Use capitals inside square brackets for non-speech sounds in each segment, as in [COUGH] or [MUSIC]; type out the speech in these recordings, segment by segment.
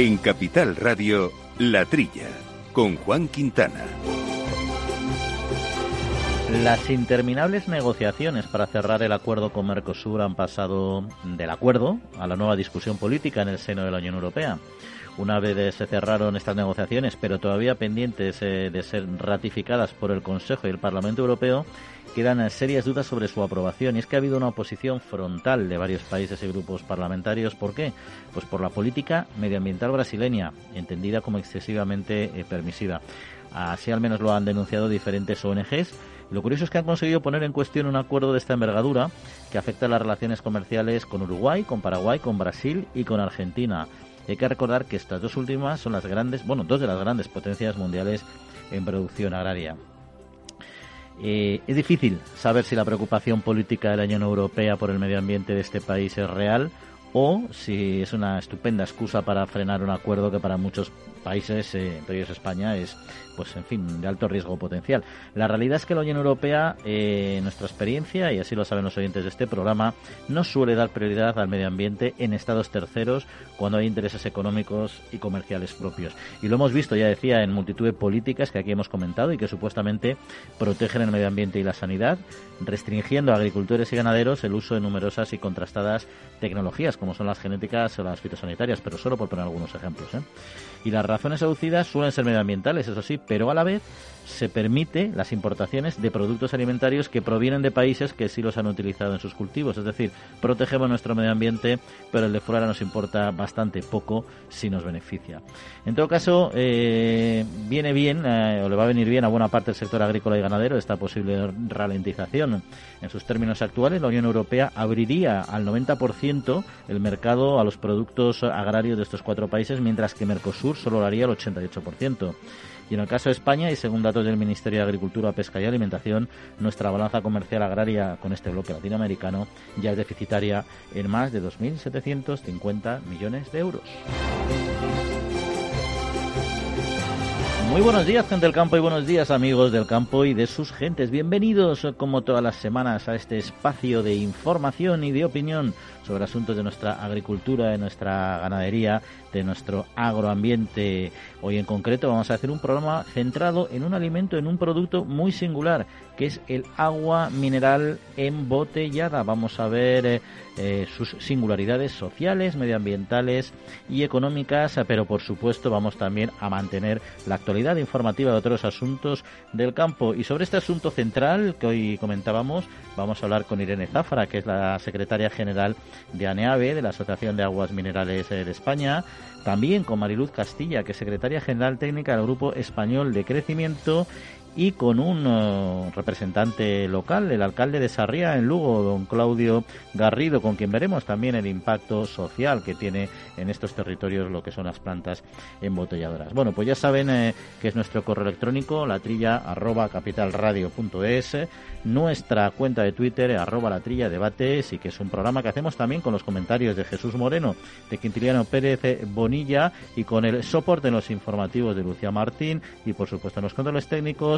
En Capital Radio, La Trilla, con Juan Quintana. Las interminables negociaciones para cerrar el acuerdo con Mercosur han pasado del acuerdo a la nueva discusión política en el seno de la Unión Europea. Una vez se cerraron estas negociaciones, pero todavía pendientes eh, de ser ratificadas por el Consejo y el Parlamento Europeo, quedan serias dudas sobre su aprobación. Y es que ha habido una oposición frontal de varios países y grupos parlamentarios. ¿Por qué? Pues por la política medioambiental brasileña, entendida como excesivamente eh, permisiva. Así al menos lo han denunciado diferentes ONGs. Lo curioso es que han conseguido poner en cuestión un acuerdo de esta envergadura que afecta las relaciones comerciales con Uruguay, con Paraguay, con Brasil y con Argentina hay que recordar que estas dos últimas son las grandes, bueno, dos de las grandes potencias mundiales en producción agraria. Eh, es difícil saber si la preocupación política de la Unión Europea por el medio ambiente de este país es real o si es una estupenda excusa para frenar un acuerdo que para muchos países, eh, entre ellos España, es pues en fin, de alto riesgo potencial. La realidad es que la Unión Europea, eh, nuestra experiencia, y así lo saben los oyentes de este programa, no suele dar prioridad al medio ambiente en estados terceros cuando hay intereses económicos y comerciales propios. Y lo hemos visto, ya decía, en multitud de políticas que aquí hemos comentado y que supuestamente protegen el medio ambiente y la sanidad, restringiendo a agricultores y ganaderos el uso de numerosas y contrastadas tecnologías, como son las genéticas o las fitosanitarias, pero solo por poner algunos ejemplos. ¿eh? Y las razones aducidas suelen ser medioambientales, eso sí, pero a la vez se permite las importaciones de productos alimentarios que provienen de países que sí los han utilizado en sus cultivos. Es decir, protegemos nuestro medio ambiente, pero el de fuera nos importa bastante poco si nos beneficia. En todo caso, eh, viene bien, eh, o le va a venir bien a buena parte del sector agrícola y ganadero esta posible ralentización. En sus términos actuales, la Unión Europea abriría al 90% el mercado a los productos agrarios de estos cuatro países, mientras que Mercosur solo lo haría el 88%. Y en el caso de España, y según datos del Ministerio de Agricultura, Pesca y Alimentación, nuestra balanza comercial agraria con este bloque latinoamericano ya es deficitaria en más de 2.750 millones de euros. Muy buenos días, gente del campo, y buenos días, amigos del campo y de sus gentes. Bienvenidos, como todas las semanas, a este espacio de información y de opinión sobre asuntos de nuestra agricultura, de nuestra ganadería, de nuestro agroambiente. Hoy en concreto vamos a hacer un programa centrado en un alimento, en un producto muy singular, que es el agua mineral embotellada. Vamos a ver eh, eh, sus singularidades sociales, medioambientales y económicas, pero por supuesto vamos también a mantener la actualidad informativa de otros asuntos del campo. Y sobre este asunto central que hoy comentábamos, vamos a hablar con Irene Zafra, que es la secretaria general de ANEAVE, de la Asociación de Aguas Minerales eh, de España, también con Mariluz Castilla, que es secretaria general técnica del Grupo Español de Crecimiento, y con un eh, representante local, el alcalde de Sarria en Lugo, don Claudio Garrido, con quien veremos también el impacto social que tiene en estos territorios lo que son las plantas embotelladoras. Bueno, pues ya saben eh, que es nuestro correo electrónico, la trilla arroba capitalradio.es, nuestra cuenta de Twitter arroba la trilla debates y que es un programa que hacemos también con los comentarios de Jesús Moreno, de Quintiliano Pérez Bonilla y con el soporte en los informativos de Lucía Martín y por supuesto en los controles técnicos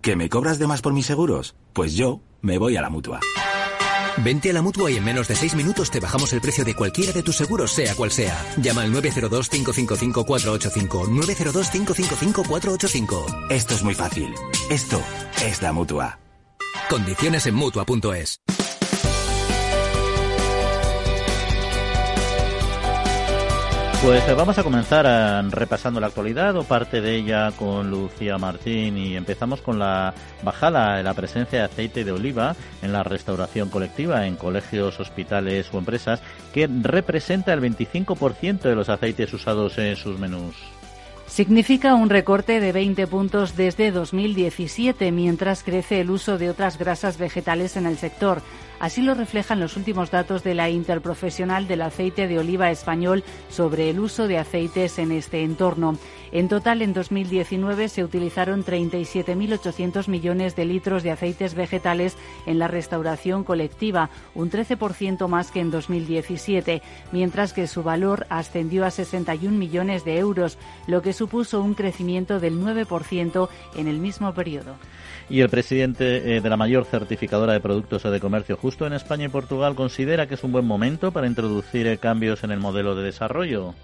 ¿Que me cobras de más por mis seguros? Pues yo me voy a la mutua. Vente a la mutua y en menos de seis minutos te bajamos el precio de cualquiera de tus seguros, sea cual sea. Llama al 902-555-485. 902-555-485. Esto es muy fácil. Esto es la mutua. Condiciones en mutua.es. Pues eh, vamos a comenzar eh, repasando la actualidad o parte de ella con Lucía Martín y empezamos con la bajada de la presencia de aceite de oliva en la restauración colectiva en colegios, hospitales o empresas que representa el 25% de los aceites usados en sus menús. Significa un recorte de 20 puntos desde 2017, mientras crece el uso de otras grasas vegetales en el sector. Así lo reflejan los últimos datos de la Interprofesional del Aceite de Oliva Español sobre el uso de aceites en este entorno. En total, en 2019 se utilizaron 37.800 millones de litros de aceites vegetales en la restauración colectiva, un 13% más que en 2017, mientras que su valor ascendió a 61 millones de euros, lo que supuso un crecimiento del 9% en el mismo periodo. Y el presidente eh, de la mayor certificadora de productos de comercio justo en España y Portugal considera que es un buen momento para introducir eh, cambios en el modelo de desarrollo.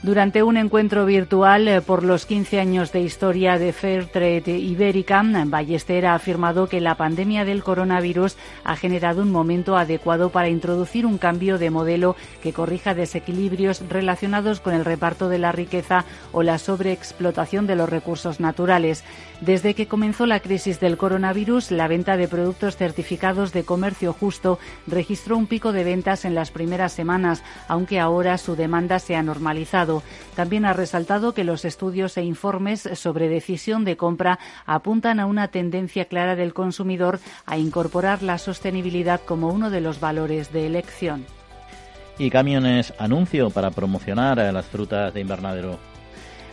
Durante un encuentro virtual eh, por los 15 años de historia de Fairtrade Ibérica, Ballester ha afirmado que la pandemia del coronavirus ha generado un momento adecuado para introducir un cambio de modelo que corrija desequilibrios relacionados con el reparto de la riqueza o la sobreexplotación de los recursos naturales. Desde que comenzó la crisis del coronavirus, la venta de productos certificados de comercio justo registró un pico de ventas en las primeras semanas, aunque ahora su demanda se ha normalizado. También ha resaltado que los estudios e informes sobre decisión de compra apuntan a una tendencia clara del consumidor a incorporar la sostenibilidad como uno de los valores de elección. Y camiones anuncio para promocionar las frutas de invernadero.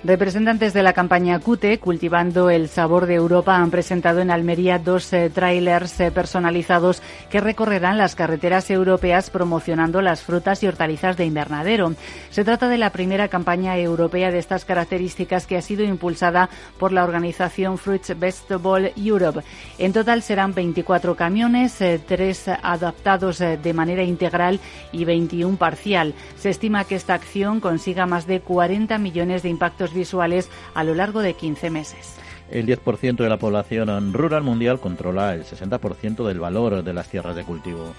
Representantes de la campaña CUTE, Cultivando el Sabor de Europa, han presentado en Almería dos eh, trailers eh, personalizados que recorrerán las carreteras europeas promocionando las frutas y hortalizas de invernadero. Se trata de la primera campaña europea de estas características que ha sido impulsada por la organización Fruits Vegetable Europe. En total serán 24 camiones, eh, tres adaptados de manera integral y 21 parcial. Se estima que esta acción consiga más de 40 millones de impactos visuales a lo largo de 15 meses. El 10% de la población rural mundial controla el 60% del valor de las tierras de cultivo.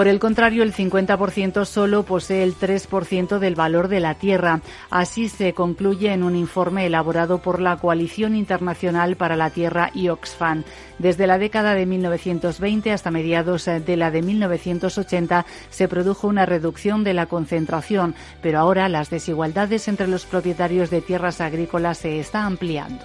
Por el contrario, el 50% solo posee el 3% del valor de la tierra. Así se concluye en un informe elaborado por la Coalición Internacional para la Tierra y Oxfam. Desde la década de 1920 hasta mediados de la de 1980 se produjo una reducción de la concentración, pero ahora las desigualdades entre los propietarios de tierras agrícolas se están ampliando.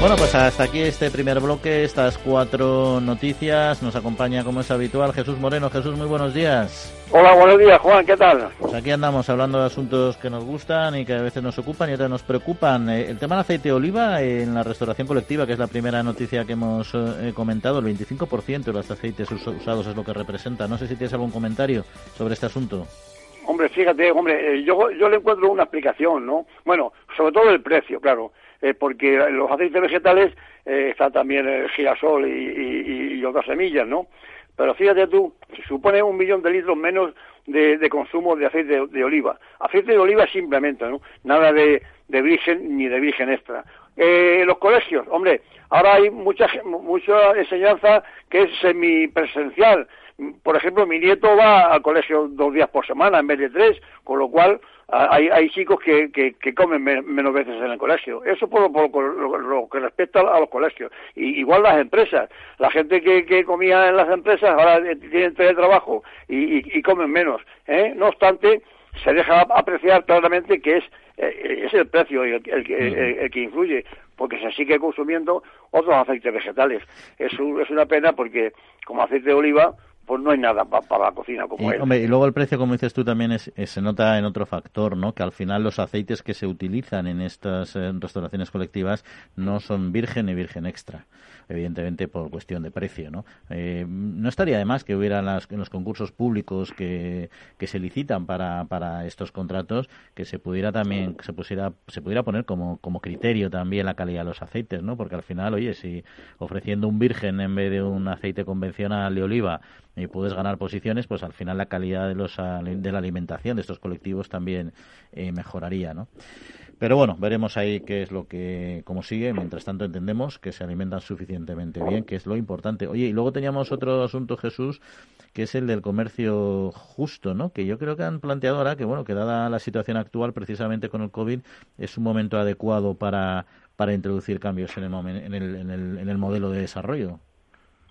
Bueno, pues hasta aquí este primer bloque, estas cuatro noticias. Nos acompaña, como es habitual, Jesús Moreno. Jesús, muy buenos días. Hola, buenos días, Juan, ¿qué tal? Pues aquí andamos hablando de asuntos que nos gustan y que a veces nos ocupan y otras nos preocupan. Eh, el tema del aceite de oliva en la restauración colectiva, que es la primera noticia que hemos eh, comentado, el 25% de los aceites usados es lo que representa. No sé si tienes algún comentario sobre este asunto. Hombre, fíjate, hombre, eh, yo, yo le encuentro una explicación, ¿no? Bueno, sobre todo el precio, claro. Eh, porque los aceites vegetales eh, está también el girasol y, otras semillas, ¿no? Pero fíjate tú, supone un millón de litros menos de, consumo de aceite de, oliva. Aceite de oliva simplemente, ¿no? Nada de, virgen ni de virgen extra. Eh, los colegios, hombre, ahora hay mucha, mucha enseñanza que es semipresencial. Por ejemplo, mi nieto va al colegio dos días por semana en vez de tres, con lo cual hay, hay chicos que, que, comen menos veces en el colegio. Eso por, lo, que respecta a los colegios. Y, igual las empresas. La gente que, que comía en las empresas ahora tienen teletrabajo y, y, comen menos. ¿eh? No obstante, se deja apreciar claramente que es, eh, es el precio el, el, que influye, porque se sigue consumiendo otros aceites vegetales. Es, es una pena porque como aceite de oliva pues no hay nada para la cocina como y, Hombre, y luego el precio, como dices tú, también es, se nota en otro factor, ¿no? Que al final los aceites que se utilizan en estas eh, restauraciones colectivas no son virgen ni virgen extra evidentemente por cuestión de precio. ¿no? Eh, no estaría de más que hubiera las, en los concursos públicos que, que se licitan para, para estos contratos que se pudiera también se pusiera se pudiera poner como, como criterio también la calidad de los aceites, ¿no? Porque al final, oye, si ofreciendo un virgen en vez de un aceite convencional de oliva y puedes ganar posiciones, pues al final la calidad de los de la alimentación de estos colectivos también eh, mejoraría, ¿no? Pero bueno, veremos ahí qué es lo que, cómo sigue. Mientras tanto entendemos que se alimentan suficientemente bien, que es lo importante. Oye, y luego teníamos otro asunto, Jesús, que es el del comercio justo, ¿no? Que yo creo que han planteado ahora que, bueno, que dada la situación actual, precisamente con el COVID, es un momento adecuado para, para introducir cambios en el, en el, en el, en el modelo de desarrollo.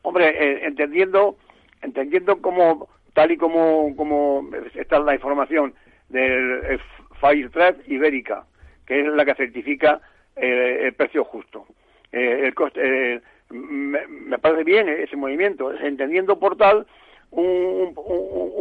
Hombre, eh, entendiendo, entendiendo cómo, tal y como, como está la información del Fairtrade Ibérica, que es la que certifica eh, el precio justo. Eh, el coste, me, parece bien ese movimiento, entendiendo por tal un,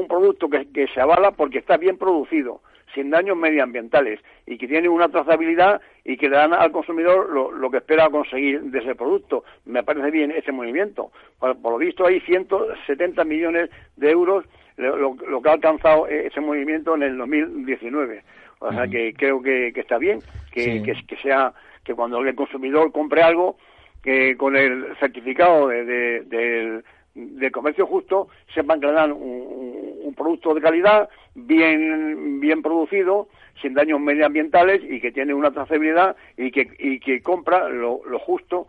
producto que, que, se avala porque está bien producido, sin daños medioambientales y que tiene una trazabilidad y que le dan al consumidor lo, que espera conseguir de ese producto. Me parece bien ese movimiento. Por, lo visto hay 170 millones de euros lo, que ha alcanzado ese movimiento en el 2019. O sea que creo que, está bien que, que, sea que cuando el consumidor compre algo que con el certificado de, del comercio justo sepan que le dan un, producto de calidad bien bien producido sin daños medioambientales y que tiene una trazabilidad y que y que compra lo, lo justo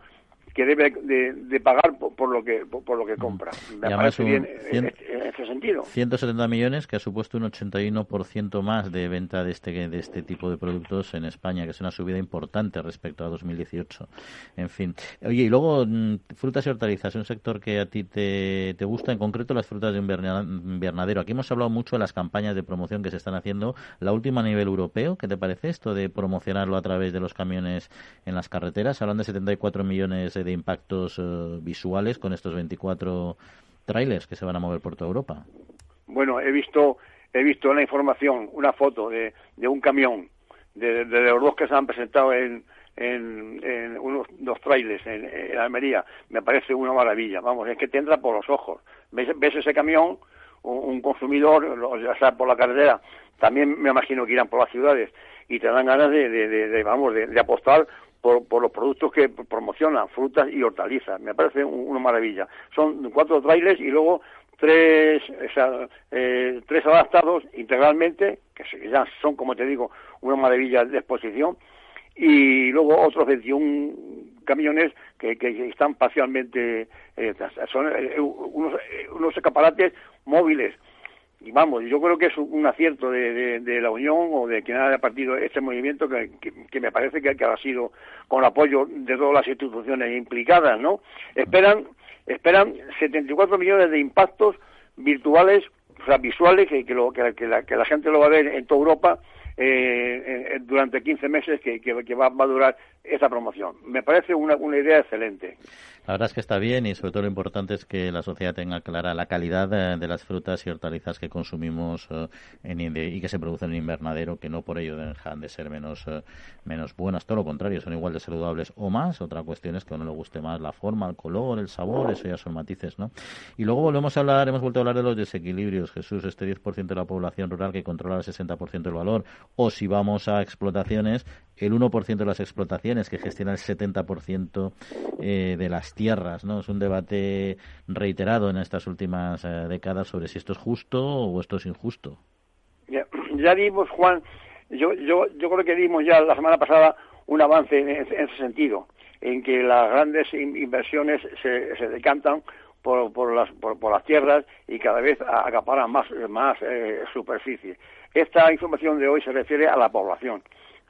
que debe de, pagar por, lo que por, lo que compra. Me parece bien en ese sentido. 170 millones que ha supuesto un 81% más de venta de este de este tipo de productos en España, que es una subida importante respecto a 2018. En fin. Oye, y luego mm, frutas y hortalizas, un sector que a ti te, te gusta, en concreto las frutas de invernadero. Aquí hemos hablado mucho de las campañas de promoción que se están haciendo, la última a nivel europeo, ¿qué te parece esto de promocionarlo a través de los camiones en las carreteras? Hablan de 74 millones de impactos eh, visuales con estos 24 trailers que se van a mover por toda Europa. Bueno, he visto he visto una información, una foto de, de un camión, de, los dos que se han presentado en, en, unos dos trailers en, Almería. Me parece una maravilla. Vamos, es que te entra por los ojos. Ves, ves ese camión, un, consumidor, ya sea por la carretera, también me imagino que irán por las ciudades y te dan ganas de, de vamos, de, apostar por, por, los productos que promocionan, frutas y hortalizas. Me parece una maravilla. Son cuatro trailers y luego tres, eh, tres adaptados integralmente, que ya son, como te digo, una maravilla de exposición, y luego otros 21 camiones que, que están parcialmente, eh, son eh, unos, unos escaparates móviles y vamos, yo creo que es un acierto de, de, la Unión o de quien haya partido este movimiento que, que, me parece que, que, ha sido con apoyo de todas las instituciones implicadas, ¿no? Esperan, esperan 74 millones de impactos virtuales, o sea, visuales, que, que, lo, que, la, que la gente lo va a ver en toda Europa eh, durante 15 meses que, que, va, va, a durar esa promoción. Me parece una, una idea excelente. La verdad es que está bien y sobre todo lo importante es que la sociedad tenga clara la calidad de, las frutas y hortalizas que consumimos eh, y que se producen en invernadero, que no por ello dejan de ser menos, eh, menos buenas, todo lo contrario, son igual de saludables o más. Otra cuestión es que a uno le guste más la forma, el color, el sabor, eso ya son matices, ¿no? Y luego volvemos a hablar, hemos vuelto a hablar de los desequilibrios, Jesús, este 10% de la población rural que controla el 60% del valor, o si vamos a explotaciones, el 1% de las explotaciones que gestiona el 70% eh, de las tierras, ¿no? Es un debate reiterado en estas últimas eh, décadas sobre si esto es justo o esto es injusto. Ya, ya dimos, Juan, yo, yo, yo creo que dimos ya la semana pasada un avance en, ese sentido, en que las grandes inversiones se, se decantan por, por, las, por, las tierras y cada vez acaparan más, más eh, superficie. Esta información de hoy se refiere a la población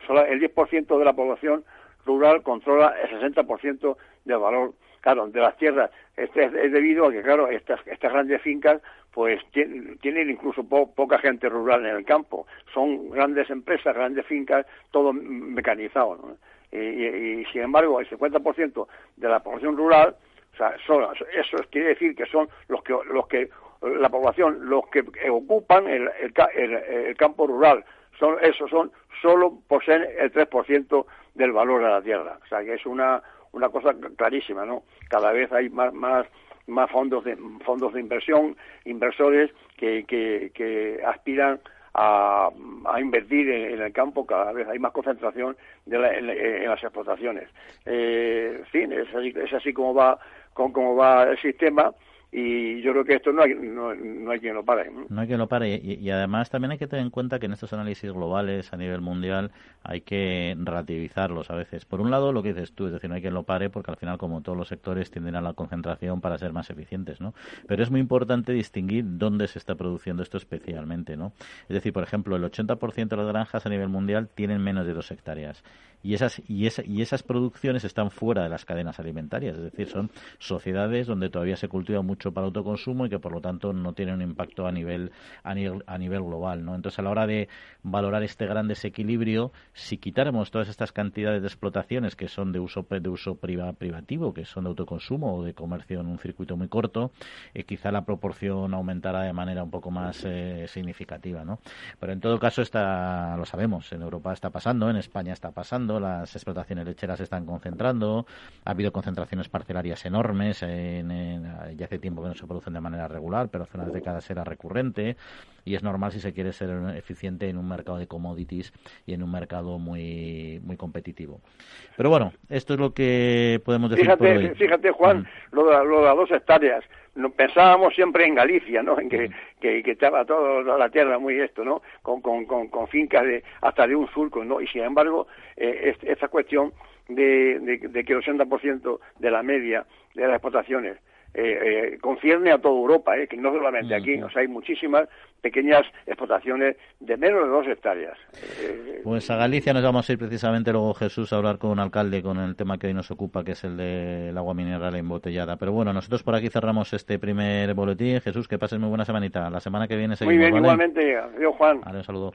solo el 10% de la población rural controla el 60% del valor, claro, de las tierras. Este es, debido a que, claro, estas, estas grandes fincas pues tienen, incluso poca gente rural en el campo. Son grandes empresas, grandes fincas, todo mecanizado. Y, sin embargo, el 50% de la población rural, o sea, eso quiere decir que son los que, los que la población, los que ocupan el, el campo rural, son, esos son solo poseen el 3% del valor de la tierra. O sea que es una, una cosa clarísima, ¿no? Cada vez hay más, más, más fondos de, fondos de inversión, inversores que, que, que aspiran a, a, invertir en, el campo, cada vez hay más concentración de en, las explotaciones. Eh, en fin, es así, es así como va, como va el sistema y yo creo que esto no hay, no, hay quien lo pare. No hay quien lo pare y, además también hay que tener en cuenta que en estos análisis globales a nivel mundial hay que relativizarlos a veces. Por un lado, lo que dices tú, es decir, no hay quien lo pare porque al final, como todos los sectores, tienden a la concentración para ser más eficientes, ¿no? Pero es muy importante distinguir dónde se está produciendo esto especialmente, ¿no? Es decir, por ejemplo, el 80% de las granjas a nivel mundial tienen menos de dos hectáreas y esas, y, y esas producciones están fuera de las cadenas alimentarias, es decir, son sociedades donde todavía se cultiva mucho para autoconsumo y que por lo tanto no tiene un impacto a nivel a nivel, a nivel global, ¿no? Entonces a la hora de valorar este gran desequilibrio, si quitáramos todas estas cantidades de explotaciones que son de uso de uso privativo, que son de autoconsumo o de comercio en un circuito muy corto, eh, quizá la proporción aumentará de manera un poco más eh, significativa, ¿no? Pero en todo caso está, lo sabemos, en Europa está pasando, en España está pasando, las explotaciones lecheras se están concentrando, ha habido concentraciones parcelarias enormes, en, ya hace tiempo que no se producen de manera regular, pero hace unas décadas era recurrente y es normal si se quiere ser eficiente en un mercado de commodities y en un mercado muy muy competitivo. Pero bueno, esto es lo que podemos decir fíjate, por hoy. Fíjate, Juan, mm. lo, de, lo de las dos hectáreas pensábamos siempre en Galicia, ¿no? En que, que, estaba toda la tierra muy esto, ¿no? Con, con, con, fincas de, hasta de un surco, ¿no? Y sin embargo, eh, esta cuestión de, de, de que el 80% de la media de las explotaciones eh, eh, concierne a toda Europa, eh, que no solamente aquí, o sea, hay muchísimas pequeñas explotaciones de menos de dos hectáreas. Eh, pues a Galicia nos vamos a ir precisamente luego, Jesús, a hablar con un alcalde con el tema que hoy nos ocupa, que es el del agua mineral embotellada. Pero bueno, nosotros por aquí cerramos este primer boletín. Jesús, que pases muy buena semanita. La semana que viene seguimos, Muy bien, igualmente. Adiós, Juan. un saludo.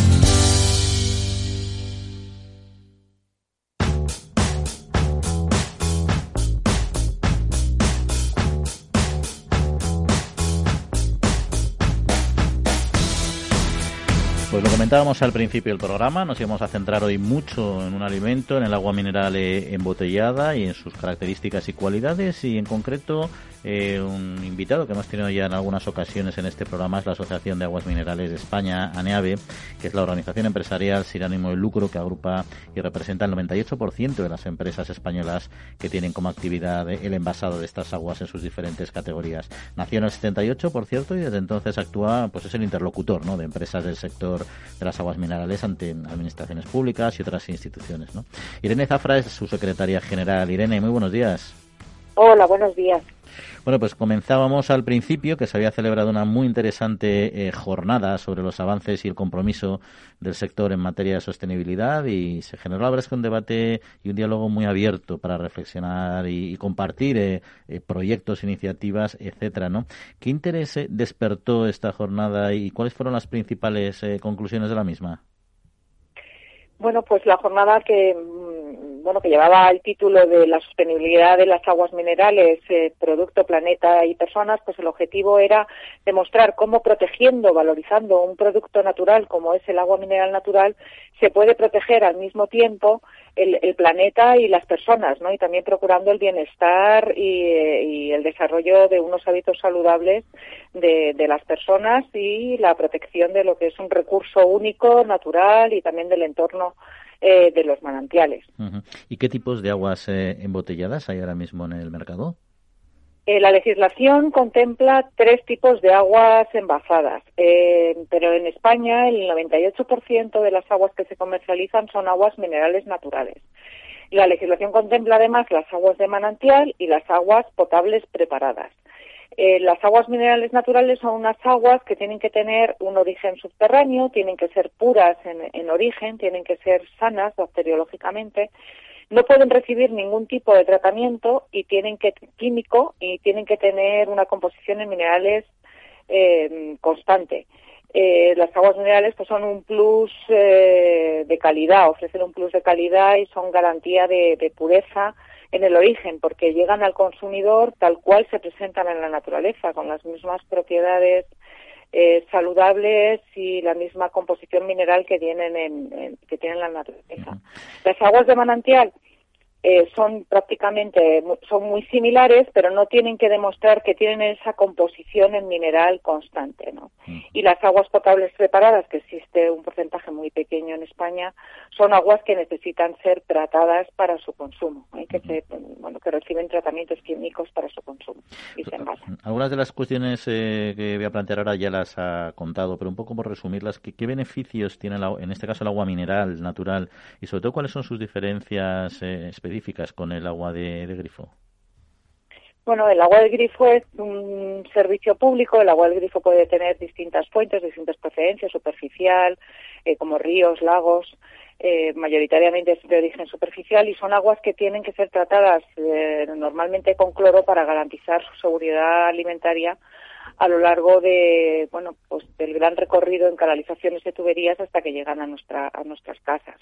Comentábamos al principio del programa, nos íbamos a centrar hoy mucho en un alimento, en el agua mineral embotellada y en sus características y cualidades y en concreto eh, un invitado que hemos tenido ya en algunas ocasiones en este programa es la Asociación de Aguas Minerales de España, ANEAVE, que es la organización empresarial sin ánimo de lucro que agrupa y representa el 98% de las empresas españolas que tienen como actividad el envasado de estas aguas en sus diferentes categorías. Nació en el 78, por cierto, y desde entonces actúa, pues es el interlocutor ¿no? de empresas del sector de las aguas minerales ante administraciones públicas y otras instituciones. ¿no? Irene Zafra es su secretaria general. Irene, muy buenos días. Hola, buenos días. Bueno, pues comenzábamos al principio que se había celebrado una muy interesante eh, jornada sobre los avances y el compromiso del sector en materia de sostenibilidad y se generó la verdad un debate y un diálogo muy abierto para reflexionar y, compartir eh, eh, proyectos, iniciativas, etcétera, ¿no? ¿Qué interés despertó esta jornada y cuáles fueron las principales conclusiones de la misma? Bueno, pues la jornada que bueno que llevaba el título de la sostenibilidad de las aguas minerales, eh, producto, planeta y personas, pues el objetivo era demostrar cómo protegiendo, valorizando un producto natural como es el agua mineral natural, se puede proteger al mismo tiempo el, planeta y las personas, ¿no? Y también procurando el bienestar y, el desarrollo de unos hábitos saludables de, las personas y la protección de lo que es un recurso único, natural y también del entorno eh, de los manantiales. ¿Y qué tipos de aguas eh, embotelladas hay ahora mismo en el mercado? Eh, la legislación contempla tres tipos de aguas envasadas, eh, pero en España el 98% de las aguas que se comercializan son aguas minerales naturales. La legislación contempla además las aguas de manantial y las aguas potables preparadas. Eh, las aguas minerales naturales son unas aguas que tienen que tener un origen subterráneo, tienen que ser puras en origen, tienen que ser sanas bacteriológicamente, no pueden recibir ningún tipo de tratamiento y tienen que químico y tienen que tener una composición en minerales eh, constante. Eh, las aguas minerales pues son un plus eh, de calidad, ofrecen un plus de calidad y son garantía de, pureza en el origen, porque llegan al consumidor tal cual se presentan en la naturaleza, con las mismas propiedades eh, saludables y la misma composición mineral que tienen en, que tienen la naturaleza. Las aguas de manantial eh, son prácticamente son muy similares, pero no tienen que demostrar que tienen esa composición en mineral constante, ¿no? Y las aguas potables preparadas, que existe un porcentaje muy pequeño en España, son aguas que necesitan ser tratadas para su consumo, ¿eh? que se, bueno, que reciben tratamientos químicos para su consumo y se envasan. Algunas de las cuestiones eh, que voy a plantear ahora ya las ha contado, pero un poco por resumirlas, ¿qué, qué beneficios tiene en este caso el agua mineral natural y sobre todo cuáles son sus diferencias específicas? Con el agua de, grifo? Bueno, el agua de grifo es un servicio público. El agua del grifo puede tener distintas fuentes, distintas procedencias, superficial, eh, como ríos, lagos. Eh, mayoritariamente es de origen superficial y son aguas que tienen que ser tratadas eh, normalmente con cloro para garantizar su seguridad alimentaria a lo largo de bueno pues del gran recorrido en canalizaciones de tuberías hasta que llegan a nuestra a nuestras casas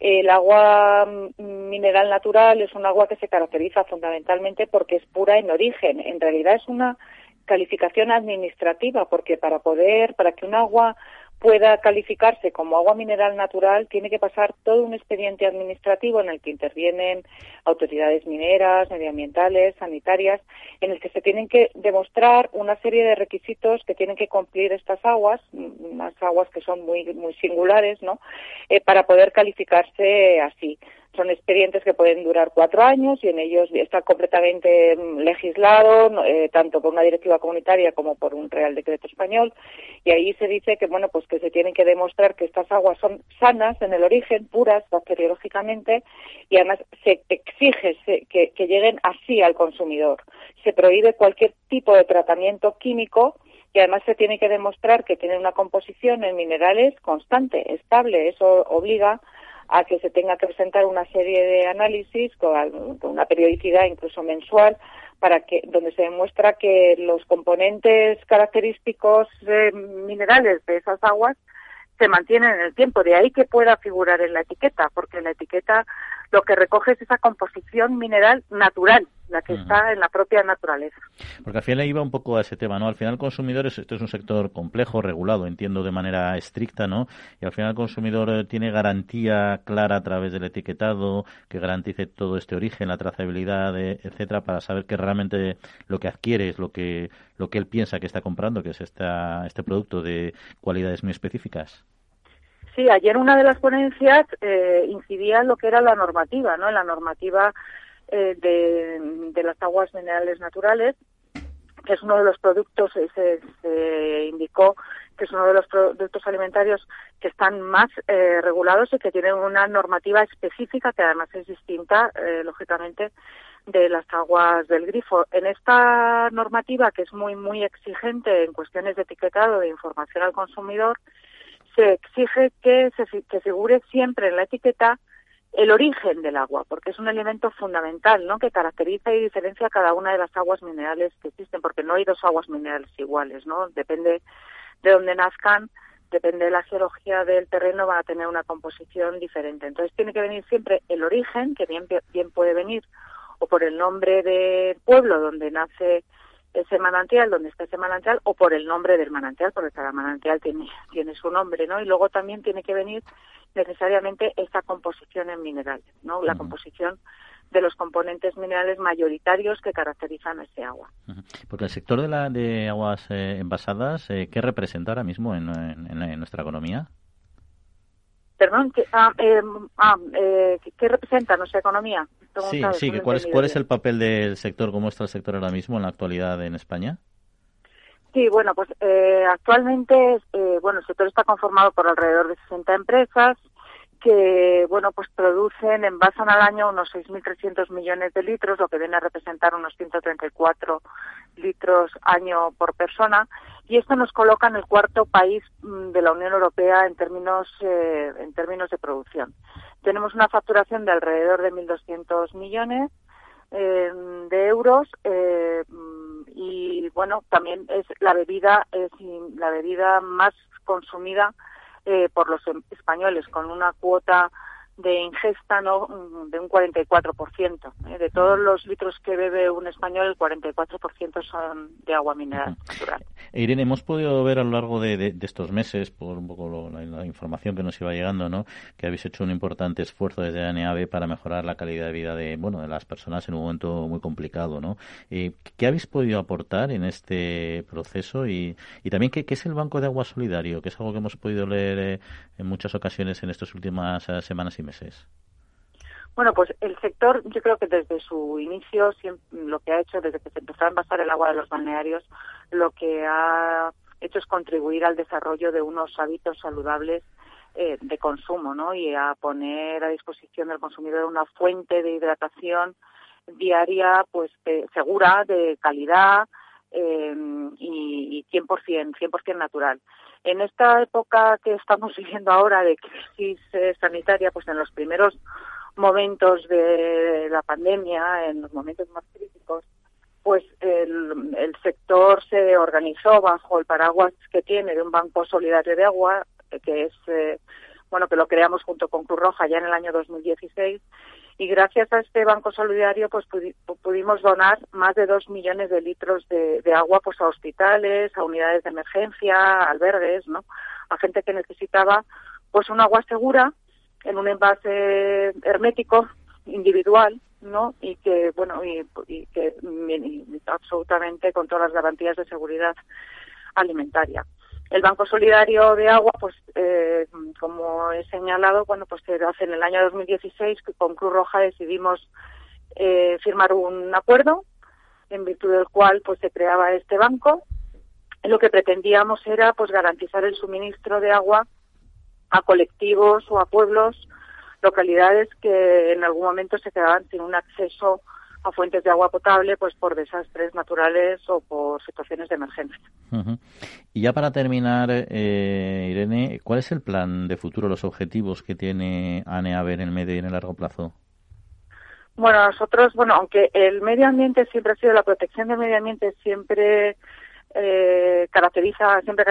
el agua mineral natural es un agua que se caracteriza fundamentalmente porque es pura en origen. En realidad es una calificación administrativa porque para poder para que un agua pueda calificarse como agua mineral natural, tiene que pasar todo un expediente administrativo en el que intervienen autoridades mineras, medioambientales, sanitarias, en el que se tienen que demostrar una serie de requisitos que tienen que cumplir estas aguas, unas aguas que son muy, muy singulares, ¿no? Eh, para poder calificarse así. Son expedientes que pueden durar cuatro años y en ellos está completamente mm, legislado, eh, tanto por una directiva comunitaria como por un Real Decreto español. Y ahí se dice que, bueno, pues que se tienen que demostrar que estas aguas son sanas en el origen, puras bacteriológicamente, y además se exige que, que lleguen así al consumidor. Se prohíbe cualquier tipo de tratamiento químico y además se tiene que demostrar que tiene una composición en minerales constante, estable. Eso obliga a que se tenga que presentar una serie de análisis con, una periodicidad incluso mensual para que donde se demuestra que los componentes característicos eh, minerales de esas aguas se mantienen en el tiempo. De ahí que pueda figurar en la etiqueta, porque la etiqueta lo que recoge es esa composición mineral natural, la que está en la propia naturaleza. Porque al final iba un poco a ese tema, ¿no? Al final el consumidor, es, esto es un sector complejo, regulado, entiendo de manera estricta, ¿no? Y al final el consumidor eh, tiene garantía clara a través del etiquetado, que garantice todo este origen, la trazabilidad, eh, etcétera, para saber que realmente lo que adquiere es lo que, lo que él piensa que está comprando, que es esta, este producto de cualidades muy específicas. Sí, ayer una de las ponencias eh, incidía en lo que era la normativa, ¿no? En la normativa eh, de, las aguas minerales naturales, que es uno de los productos, eh, se, indicó que es uno de los productos alimentarios que están más eh, regulados y que tienen una normativa específica que además es distinta, lógicamente, de las aguas del grifo. En esta normativa, que es muy, muy exigente en cuestiones de etiquetado de información al consumidor, se exige que se que figure siempre en la etiqueta el origen del agua, porque es un elemento fundamental, ¿no? Que caracteriza y diferencia cada una de las aguas minerales que existen, porque no hay dos aguas minerales iguales, ¿no? Depende de dónde nazcan, depende de la geología del terreno, van a tener una composición diferente. Entonces tiene que venir siempre el origen, que bien, bien puede venir o por el nombre del pueblo donde nace ese manantial, donde está ese manantial, o por el nombre del manantial, porque cada manantial tiene, tiene su nombre, ¿no? Y luego también tiene que venir necesariamente esta composición en minerales, ¿no? La composición de los componentes minerales mayoritarios que caracterizan ese agua. Porque el sector de, la, de aguas eh, envasadas, eh, ¿qué representa ahora mismo en, en, nuestra economía? Perdón, ¿qué, ah, em, ah, eh, ¿qué representa nuestra economía? Sí, sí, ¿cuál, es, ¿cuál es el papel del sector, cómo está el sector ahora mismo en la actualidad en España? Sí, bueno, pues eh, actualmente, eh, bueno, el sector está conformado por alrededor de 60 empresas que, bueno, pues producen, envasan al año unos 6.300 millones de litros, lo que viene a representar unos 134 litros año por persona, y esto nos coloca en el cuarto país mm, de la Unión Europea en términos, eh, en términos de producción. Tenemos una facturación de alrededor de 1.200 millones de euros y bueno también es la bebida es la bebida más consumida eh, por los em, españoles con una cuota de ingesta no mm, de un 44%. ¿eh? De todos los litros que bebe un español, el 44% son de agua mineral natural. Irene, hemos podido ver a lo largo de, estos meses, por un poco la, información que nos iba llegando, ¿no? que habéis hecho un importante esfuerzo desde ANEAVE para mejorar la calidad de vida de, bueno, de las personas en un momento muy complicado. ¿no? Eh, ¿Qué habéis podido aportar en este proceso? Y, y también, ¿qué, es el Banco de Agua Solidario? Que es algo que hemos podido leer eh, en muchas ocasiones en estas últimas semanas y meses. Bueno, pues el sector, yo creo que desde su inicio, lo que ha hecho, desde que se empezó a envasar el agua de los balnearios, lo que ha hecho es contribuir al desarrollo de unos hábitos saludables eh, de consumo, ¿no? Y a poner a disposición del consumidor una fuente de hidratación diaria, pues segura, de calidad eh, y, y 100%, 100% natural. En esta época que estamos [LAUGHS] viviendo ahora de crisis eh, sanitaria, pues en los primeros momentos de la pandemia, en los momentos más críticos, pues el, el sector se organizó bajo el paraguas que tiene de un banco solidario de agua, que es, eh, bueno, que lo creamos junto con Cruz Roja ya en el año 2016 y gracias a este banco solidario pues pudimos donar más de dos millones de litros de, agua pues a hospitales, a unidades de emergencia, a albergues, ¿no? A gente que necesitaba pues un agua segura en un envase hermético individual, ¿no? Y que bueno y, que absolutamente con todas las garantías de seguridad alimentaria. El Banco Solidario de Agua, pues eh, como he señalado, bueno, pues hace en el año 2016 que con Cruz Roja decidimos eh, firmar un acuerdo en virtud del cual pues se creaba este banco. Lo que pretendíamos era pues garantizar el suministro de agua a colectivos o a pueblos, localidades que en algún momento se quedaban sin un acceso a fuentes de agua potable pues por desastres naturales o por situaciones de emergencia. Y ya para terminar, eh, Irene, ¿cuál es el plan de futuro, los objetivos que tiene ANEAVE en el medio y en el largo plazo? Bueno, nosotros, bueno, aunque el medio ambiente siempre ha sido, la protección del medio ambiente siempre eh, caracteriza, siempre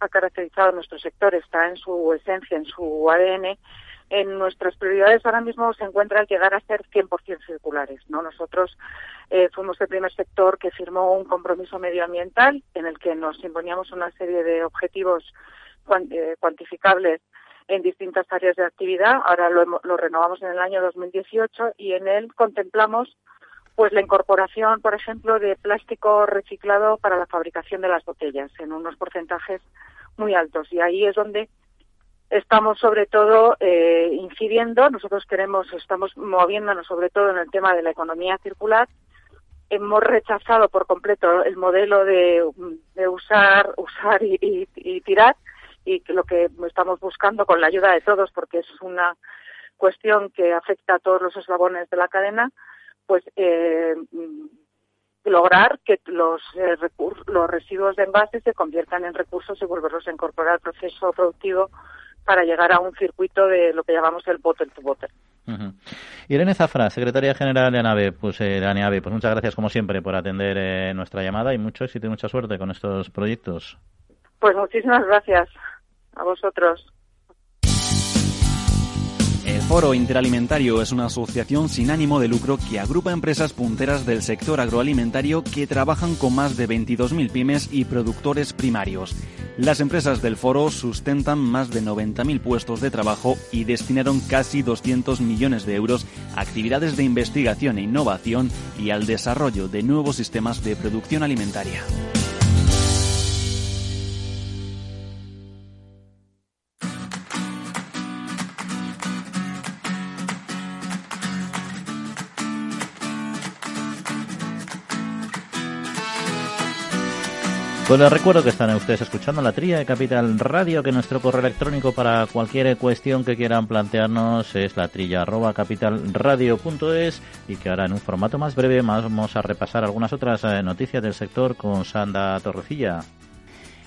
ha caracterizado nuestro sector, está en su esencia, en su ADN, en nuestras prioridades ahora mismo se encuentra el llegar a ser 100% circulares. ¿no? Nosotros eh, fuimos el primer sector que firmó un compromiso medioambiental en el que nos imponíamos una serie de objetivos eh, cuantificables en distintas áreas de actividad. Ahora lo, lo, renovamos en el año 2018 y en él contemplamos pues la incorporación, por ejemplo, de plástico reciclado para la fabricación de las botellas en unos porcentajes muy altos. Y ahí es donde estamos sobre todo eh, incidiendo, nosotros queremos, estamos moviéndonos sobre todo en el tema de la economía circular. Hemos rechazado por completo el modelo de, usar, usar y, tirar y lo que estamos buscando con la ayuda de todos, porque es una cuestión que afecta a todos los eslabones de la cadena, pues eh, lograr que los, eh, los residuos de envase se conviertan en recursos y volverlos a incorporar al proceso productivo para llegar a un circuito de lo que llamamos el bottle to bottle. Irene Zafra, secretaria general de ANAVE, pues, eh, de ANEAVE, pues muchas gracias como siempre por atender eh, nuestra llamada y mucho éxito y mucha suerte con estos proyectos. Pues muchísimas gracias a vosotros. El Foro Interalimentario es una asociación sin ánimo de lucro que agrupa empresas punteras del sector agroalimentario que trabajan con más de 22.000 pymes y productores primarios. Las empresas del foro sustentan más de 90.000 puestos de trabajo y destinaron casi 200 millones de euros a actividades de investigación e innovación y al desarrollo de nuevos sistemas de producción alimentaria. Pues les recuerdo que están ustedes escuchando la tría de Capital Radio, que nuestro correo electrónico para cualquier cuestión que quieran plantearnos es la trilla arroba capitalradio.es y que ahora en un formato más breve vamos a repasar algunas otras eh, noticias del sector con Sanda Torrecilla.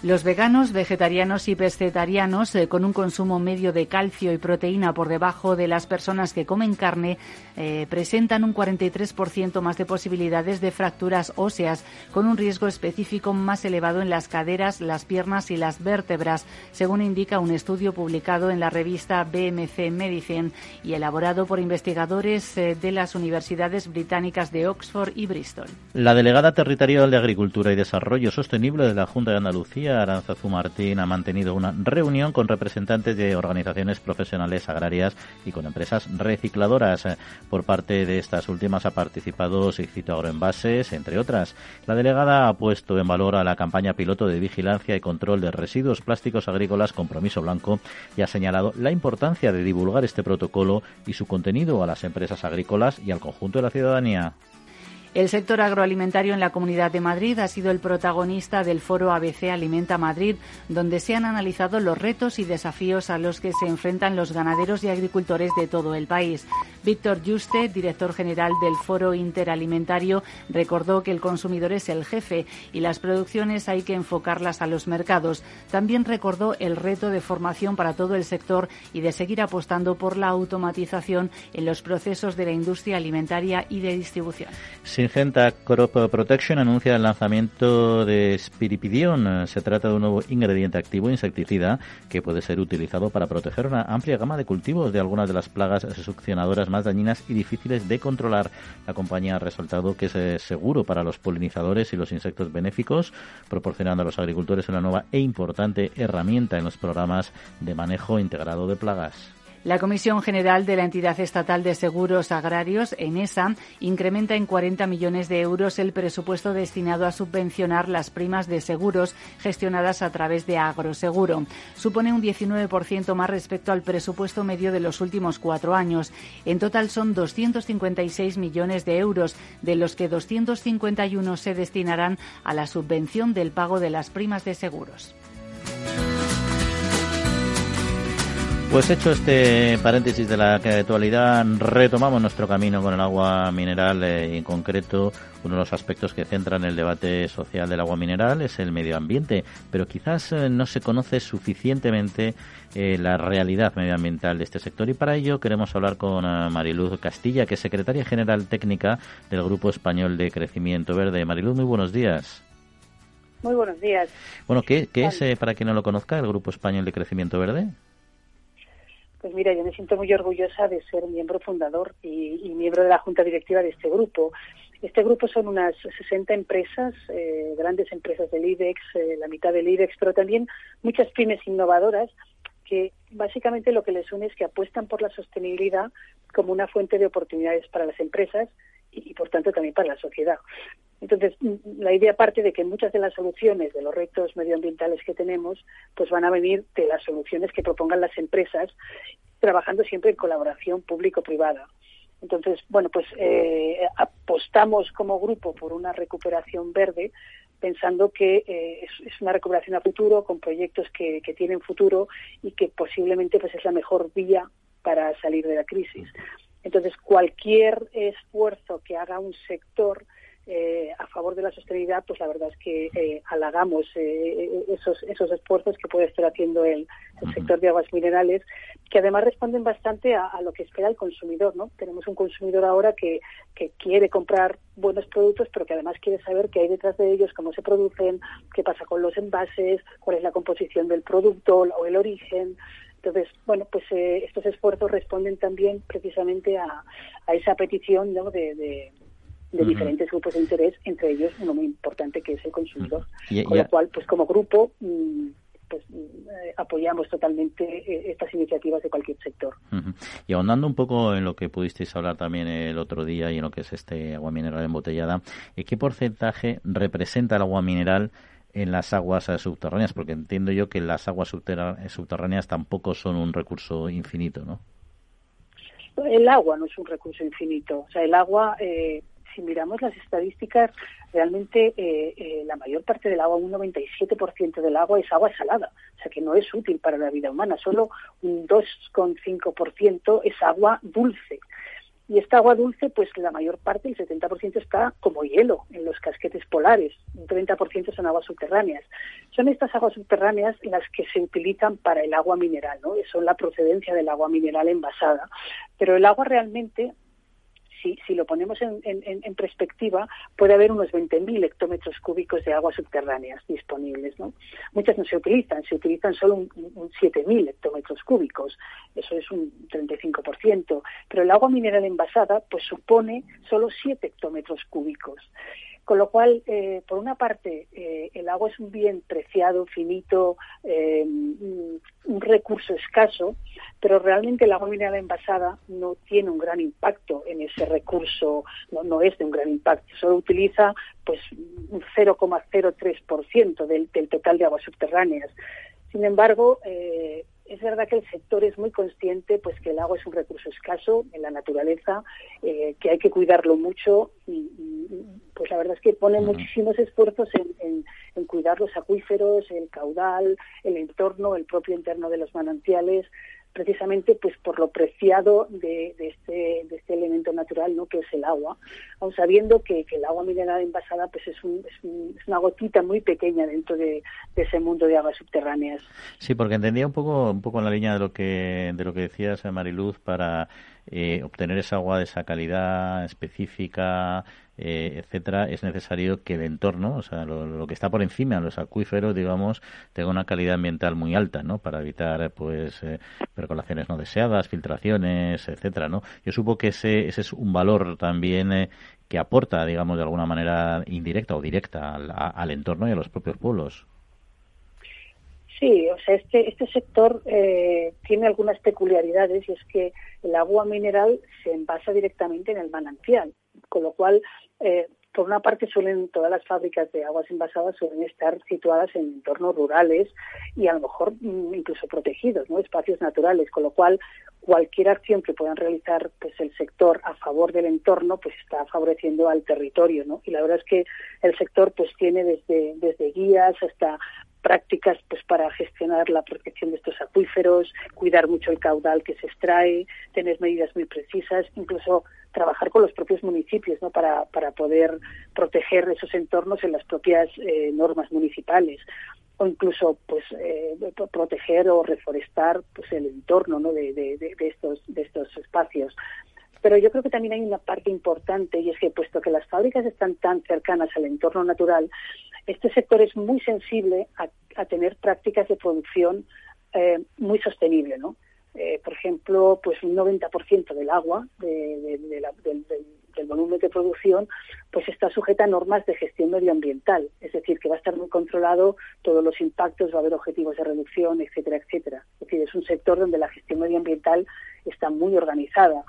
Los veganos, vegetarianos y pescetarianos, eh, con un consumo medio de calcio y proteína por debajo de las personas que comen carne, eh, presentan un 43% más de posibilidades de fracturas óseas, con un riesgo específico más elevado en las caderas, las piernas y las vértebras, según indica un estudio publicado en la revista BMC Medicine y elaborado por investigadores eh, de las universidades británicas de Oxford y Bristol. La delegada territorial de Agricultura y Desarrollo Sostenible de la Junta de Andalucía Aranzazu Martín ha mantenido una reunión con representantes de organizaciones profesionales agrarias y con empresas recicladoras. Por parte de estas últimas ha participado Sigcito Agroenvases, entre otras. La delegada ha puesto en valor a la campaña piloto de vigilancia y control de residuos plásticos agrícolas Compromiso Blanco y ha señalado la importancia de divulgar este protocolo y su contenido a las empresas agrícolas y al conjunto de la ciudadanía. El sector agroalimentario en la Comunidad de Madrid ha sido el protagonista del foro ABC Alimenta Madrid, donde se han analizado los retos y desafíos a los que se enfrentan los ganaderos y agricultores de todo el país. Víctor Juste, director general del Foro Interalimentario, recordó que el consumidor es el jefe y las producciones hay que enfocarlas a los mercados. También recordó el reto de formación para todo el sector y de seguir apostando por la automatización en los procesos de la industria alimentaria y de distribución. Syngenta Crop Protection anuncia el lanzamiento de Spiripidion. Se trata de un nuevo ingrediente activo insecticida que puede ser utilizado para proteger una amplia gama de cultivos de algunas de las plagas succionadoras más dañinas y difíciles de controlar. La compañía ha resaltado que es eh, seguro para los polinizadores y los insectos benéficos, proporcionando a los agricultores una nueva e importante herramienta en los programas de manejo integrado de plagas. La Comisión General de la Entidad Estatal de Seguros Agrarios, ENESA, incrementa en 40 millones de euros el presupuesto destinado a subvencionar las primas de seguros gestionadas a través de Agroseguro. Supone un 19% más respecto al presupuesto medio de los últimos cuatro años. En total son 256 millones de euros, de los que 251 se destinarán a la subvención del pago de las primas de seguros. Pues hecho este paréntesis de la actualidad, retomamos nuestro camino con el agua mineral eh, y en concreto uno de los aspectos que centran el debate social del agua mineral es el medio ambiente, pero quizás eh, no se conoce suficientemente eh, la realidad medioambiental de este sector y para ello queremos hablar con Mariluz Castilla, que es secretaria general técnica del Grupo Español de Crecimiento Verde. Mariluz, muy buenos días. Muy buenos días. Bueno, ¿qué, qué es, para quien no lo conozca, el Grupo Español de Crecimiento Verde? Pues mira, yo me siento muy orgullosa de ser miembro fundador y, miembro de la junta directiva de este grupo. Este grupo son unas 60 empresas, eh, grandes empresas del IBEX, eh, la mitad del IBEX, pero también muchas pymes innovadoras que básicamente lo que les une es que apuestan por la sostenibilidad como una fuente de oportunidades para las empresas y, por tanto también para la sociedad. Entonces, mm, la idea parte de que muchas de las soluciones de los retos medioambientales que tenemos, pues van a venir de las soluciones que propongan las empresas, trabajando siempre en colaboración público-privada. Entonces, bueno, pues eh, apostamos como grupo por una recuperación verde, pensando que eh, es, una recuperación a futuro, con proyectos que, que, tienen futuro y que posiblemente pues es la mejor vía para salir de la crisis. Entonces, cualquier esfuerzo que haga un sector eh, a favor de la sostenibilidad, pues la verdad es que eh, halagamos eh, esos, esos esfuerzos que puede estar haciendo el, sector de aguas minerales, que además responden bastante a, lo que espera el consumidor. ¿no? Tenemos un consumidor ahora que, que quiere comprar buenos productos, pero que además quiere saber qué hay detrás de ellos, cómo se producen, qué pasa con los envases, cuál es la composición del producto o el origen. Entonces, bueno, pues eh, estos esfuerzos responden también precisamente a, esa petición de, diferentes grupos de interés, entre ellos uno muy importante que es el consumidor. Con lo cual, pues como grupo, mm, pues eh, apoyamos totalmente eh, estas iniciativas de cualquier sector. Y ahondando un poco en lo que pudisteis hablar también el otro día y en lo que es este agua mineral embotellada, ¿qué porcentaje representa el agua mineral en las aguas eh, subterráneas, porque entiendo yo que las aguas eh, subterráneas tampoco son un recurso infinito, ¿no? El agua no es un recurso infinito. O sea, el agua, eh, si miramos las estadísticas, realmente la mayor parte del agua, un 97% del agua es agua salada, o sea que no es útil para la vida humana. Solo un 2,5% es agua dulce. Y esta agua dulce, pues la mayor parte, el 70% está como hielo en los casquetes polares, un 30% son aguas subterráneas. Son estas aguas subterráneas las que se utilizan para el agua mineral, ¿no? Son la procedencia del agua mineral envasada. Pero el agua realmente si, lo ponemos en, perspectiva, puede haber unos 20.000 hectómetros cúbicos de aguas subterráneas disponibles. ¿no? Muchas no se utilizan, se utilizan solo un, 7.000 hectómetros cúbicos, eso es un 35%, pero el agua mineral envasada pues supone solo 7 hectómetros cúbicos. Con lo cual, eh, por una parte, eh, el agua es un bien preciado, finito, eh, un recurso escaso, pero realmente el agua mineral envasada no tiene un gran impacto en ese recurso, no, es de un gran impacto, solo utiliza pues un 0,03% del, del total de aguas subterráneas. Sin embargo, eh, es verdad que el sector es muy consciente pues que el agua es un recurso escaso en la naturaleza, eh, que hay que cuidarlo mucho y, pues la verdad es que pone muchísimos esfuerzos en, cuidar los acuíferos, el caudal, el entorno, el propio interno de los manantiales precisamente pues por lo preciado de, este, de este elemento natural no que es el agua. Aun sabiendo que, el agua mineral envasada pues es, un, es, una gotita muy pequeña dentro de, ese mundo de aguas subterráneas. Sí porque entendía un poco un poco en la línea de lo que de lo que decías Mariluz para eh, obtener esa agua de esa calidad específica eh, etcétera, es necesario que el entorno, o sea, lo, que está por encima, los acuíferos, digamos, tenga una calidad ambiental muy alta, ¿no? Para evitar, pues, eh, percolaciones no deseadas, filtraciones, etcétera, ¿no? Yo supongo que ese, ese es un valor también eh, que aporta, digamos, de alguna manera indirecta o directa al, entorno y a los propios pueblos. Sí, o sea, este, este sector tiene algunas peculiaridades y es que el agua mineral se envasa directamente en el manantial, con lo cual eh, por una parte suelen todas las fábricas de aguas envasadas suelen estar situadas en entornos rurales y a lo mejor mm, incluso protegidos, ¿no? espacios naturales, con lo cual cualquier acción que puedan realizar pues el sector a favor del entorno pues está favoreciendo al territorio, ¿no? Y la verdad es que el sector pues tiene desde desde guías hasta prácticas pues para gestionar la protección de estos acuíferos, cuidar mucho el caudal que se extrae, tener medidas muy precisas, incluso trabajar con los propios municipios ¿no? para, para poder proteger esos entornos en las propias eh, normas municipales o incluso pues eh, proteger o reforestar pues el entorno ¿no? de, de, estos de estos espacios pero yo creo que también hay una parte importante y es que puesto que las fábricas están tan cercanas al entorno natural este sector es muy sensible a, tener prácticas de producción eh, muy sostenible no eh, por ejemplo, pues un 90% del agua de, del, volumen de producción pues está sujeta a normas de gestión medioambiental, es decir, que va a estar muy controlado todos los impactos, va a haber objetivos de reducción, etcétera, etcétera. Es decir, es un sector donde la gestión medioambiental está muy organizada.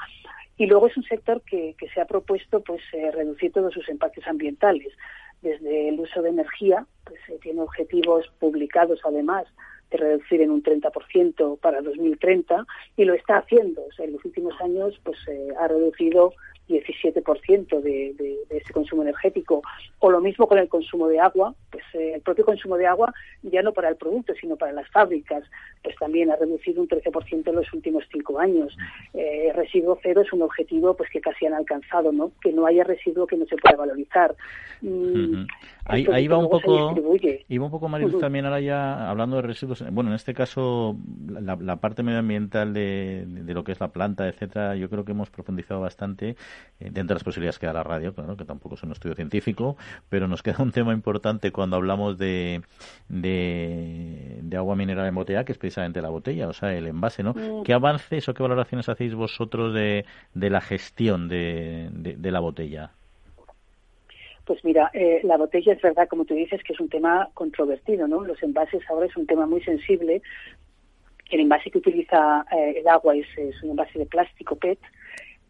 Y luego es un sector que, que se ha propuesto pues eh, reducir todos sus impactos ambientales, desde el uso de energía, pues eh, tiene objetivos publicados además de reducir en un 30% para 2030 y lo está haciendo. En los últimos años pues eh, ha reducido 17% de, de, de, ese consumo energético. O lo mismo con el consumo de agua, pues eh, el propio consumo de agua, ya no para el producto, sino para las fábricas, pues también ha reducido un 13% en los últimos cinco años. Eh, residuo cero es un objetivo pues que casi han alcanzado, ¿no? Que no haya residuo que no se pueda valorizar. Mm, ahí, va un poco, iba un poco Mariluz también ahora ya hablando de residuos. Bueno, en este caso la, parte medioambiental de, de, lo que es la planta, etcétera, yo creo que hemos profundizado bastante dentro de las posibilidades que da la radio, claro, que tampoco es un estudio científico, pero nos queda un tema importante cuando hablamos de, de, agua mineral en botella, que es precisamente la botella, o sea, el envase, ¿no? Mm. ¿Qué avances o qué valoraciones hacéis vosotros de, de la gestión de, de, la botella? Pues mira, eh, la botella es verdad, como tú dices, que es un tema controvertido, ¿no? Los envases ahora es un tema muy sensible. El envase que utiliza eh, el agua es, es, un envase de plástico PET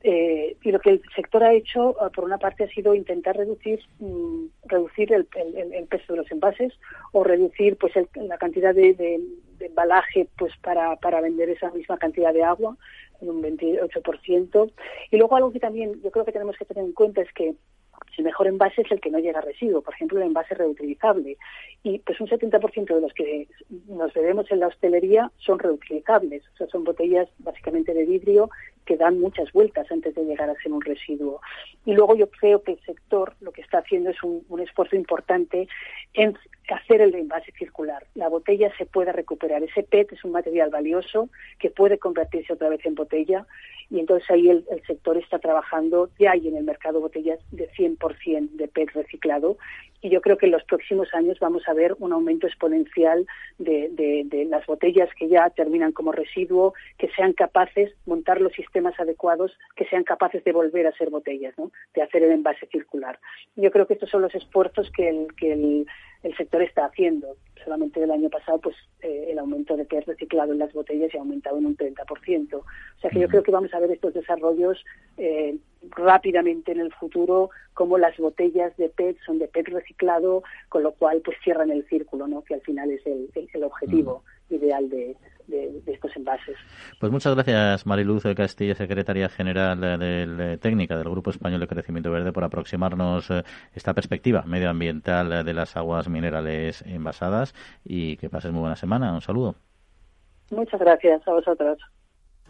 eh, y lo que el sector ha hecho, eh, por una parte, ha sido intentar reducir mm, reducir el, peso de los envases o reducir pues la cantidad de, embalaje pues para, para vender esa misma cantidad de agua en un 28%. Y luego algo que también yo creo que tenemos que tener en cuenta es que El mejor envase es el que no llega a residuo, por ejemplo, el envase reutilizable. Y pues un 70% de los que nos bebemos en la hostelería son reutilizables, o sea, son botellas básicamente de vidrio que dan muchas vueltas antes de llegar a ser un residuo. Y luego yo creo que el sector lo que está haciendo es un, un esfuerzo importante en hacer el envase circular. La botella se puede recuperar. Ese PET es un material valioso que puede convertirse otra vez en botella y entonces ahí el, sector está trabajando, ya hay en el mercado botellas de 100% de PET reciclado y yo creo que en los próximos años vamos a ver un aumento exponencial de, de, las botellas que ya terminan como residuo, que sean capaces montar los sistemas adecuados, que sean capaces de volver a ser botellas, ¿no? de hacer el envase circular. Yo creo que estos son los esfuerzos que el, que el el sector está haciendo. Solamente el año pasado, pues eh, el aumento de PET reciclado en las botellas se ha aumentado en un 30%. O sea que yo creo que vamos a ver estos desarrollos eh, rápidamente en el futuro, como las botellas de PET son de PET reciclado, con lo cual pues cierran el círculo, ¿no? que al final es el, el, objetivo ideal de, de, estos envases. Pues muchas gracias, Mariluz Castillo, secretaria general de, técnica del Grupo Español de Crecimiento Verde, por aproximarnos eh, esta perspectiva medioambiental de las aguas minerales envasadas y que pases muy buena semana. Un saludo. Muchas gracias a vosotros.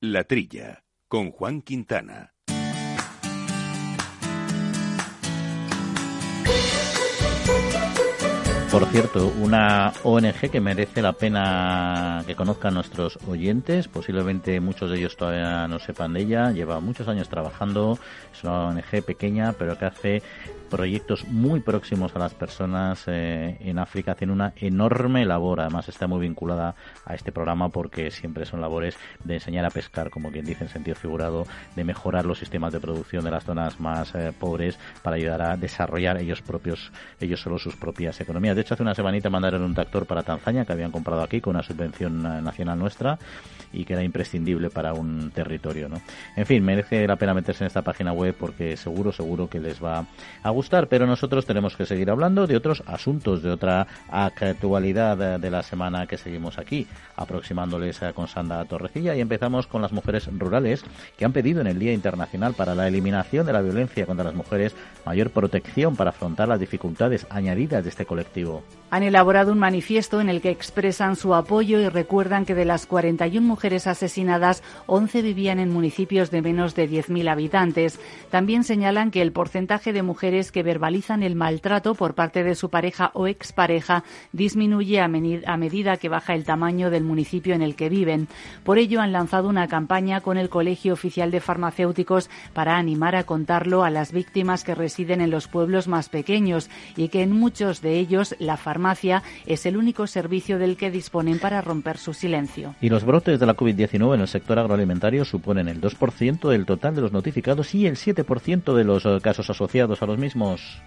la Trilla, con Juan Quintana. Por cierto, una ONG que merece la pena que conozcan nuestros oyentes, posiblemente muchos de ellos todavía no sepan de ella, lleva muchos años trabajando, es una ONG pequeña pero que hace proyectos muy próximos a las personas eh, en África hacen una enorme labor. Además está muy vinculada a este programa porque siempre son labores de enseñar a pescar, como quien dice en sentido figurado, de mejorar los sistemas de producción de las zonas más eh, pobres para ayudar a desarrollar ellos propios, ellos solo sus propias economías. De hecho, hace una semanita mandaron un tractor para Tanzania que habían comprado aquí con una subvención eh, nacional nuestra y que era imprescindible para un territorio. ¿no? En fin, merece la pena meterse en esta página web porque seguro, seguro que les va a gustar, pero nosotros tenemos que seguir hablando de otros asuntos, de otra actualidad de la semana que seguimos aquí, aproximándoles con Sandra Torrecilla y empezamos con las mujeres rurales que han pedido en el Día Internacional para la Eliminación de la Violencia contra las Mujeres mayor protección para afrontar las dificultades añadidas de este colectivo. Han elaborado un manifiesto en el que expresan su apoyo y recuerdan que de las 41 mujeres asesinadas, 11 vivían en municipios de menos de 10.000 habitantes. También señalan que el porcentaje de mujeres que verbalizan el maltrato por parte de su pareja o expareja disminuye a, medida que baja el tamaño del municipio en el que viven. Por ello, han lanzado una campaña con el Colegio Oficial de Farmacéuticos para animar a contarlo a las víctimas que residen en los pueblos más pequeños y que en muchos de ellos la farmacia farmacia es el único servicio del que disponen para romper su silencio. Y los brotes de la COVID-19 en el sector agroalimentario suponen el 2% del total de los notificados y el 7% de los eh, casos asociados a los mismos mismos.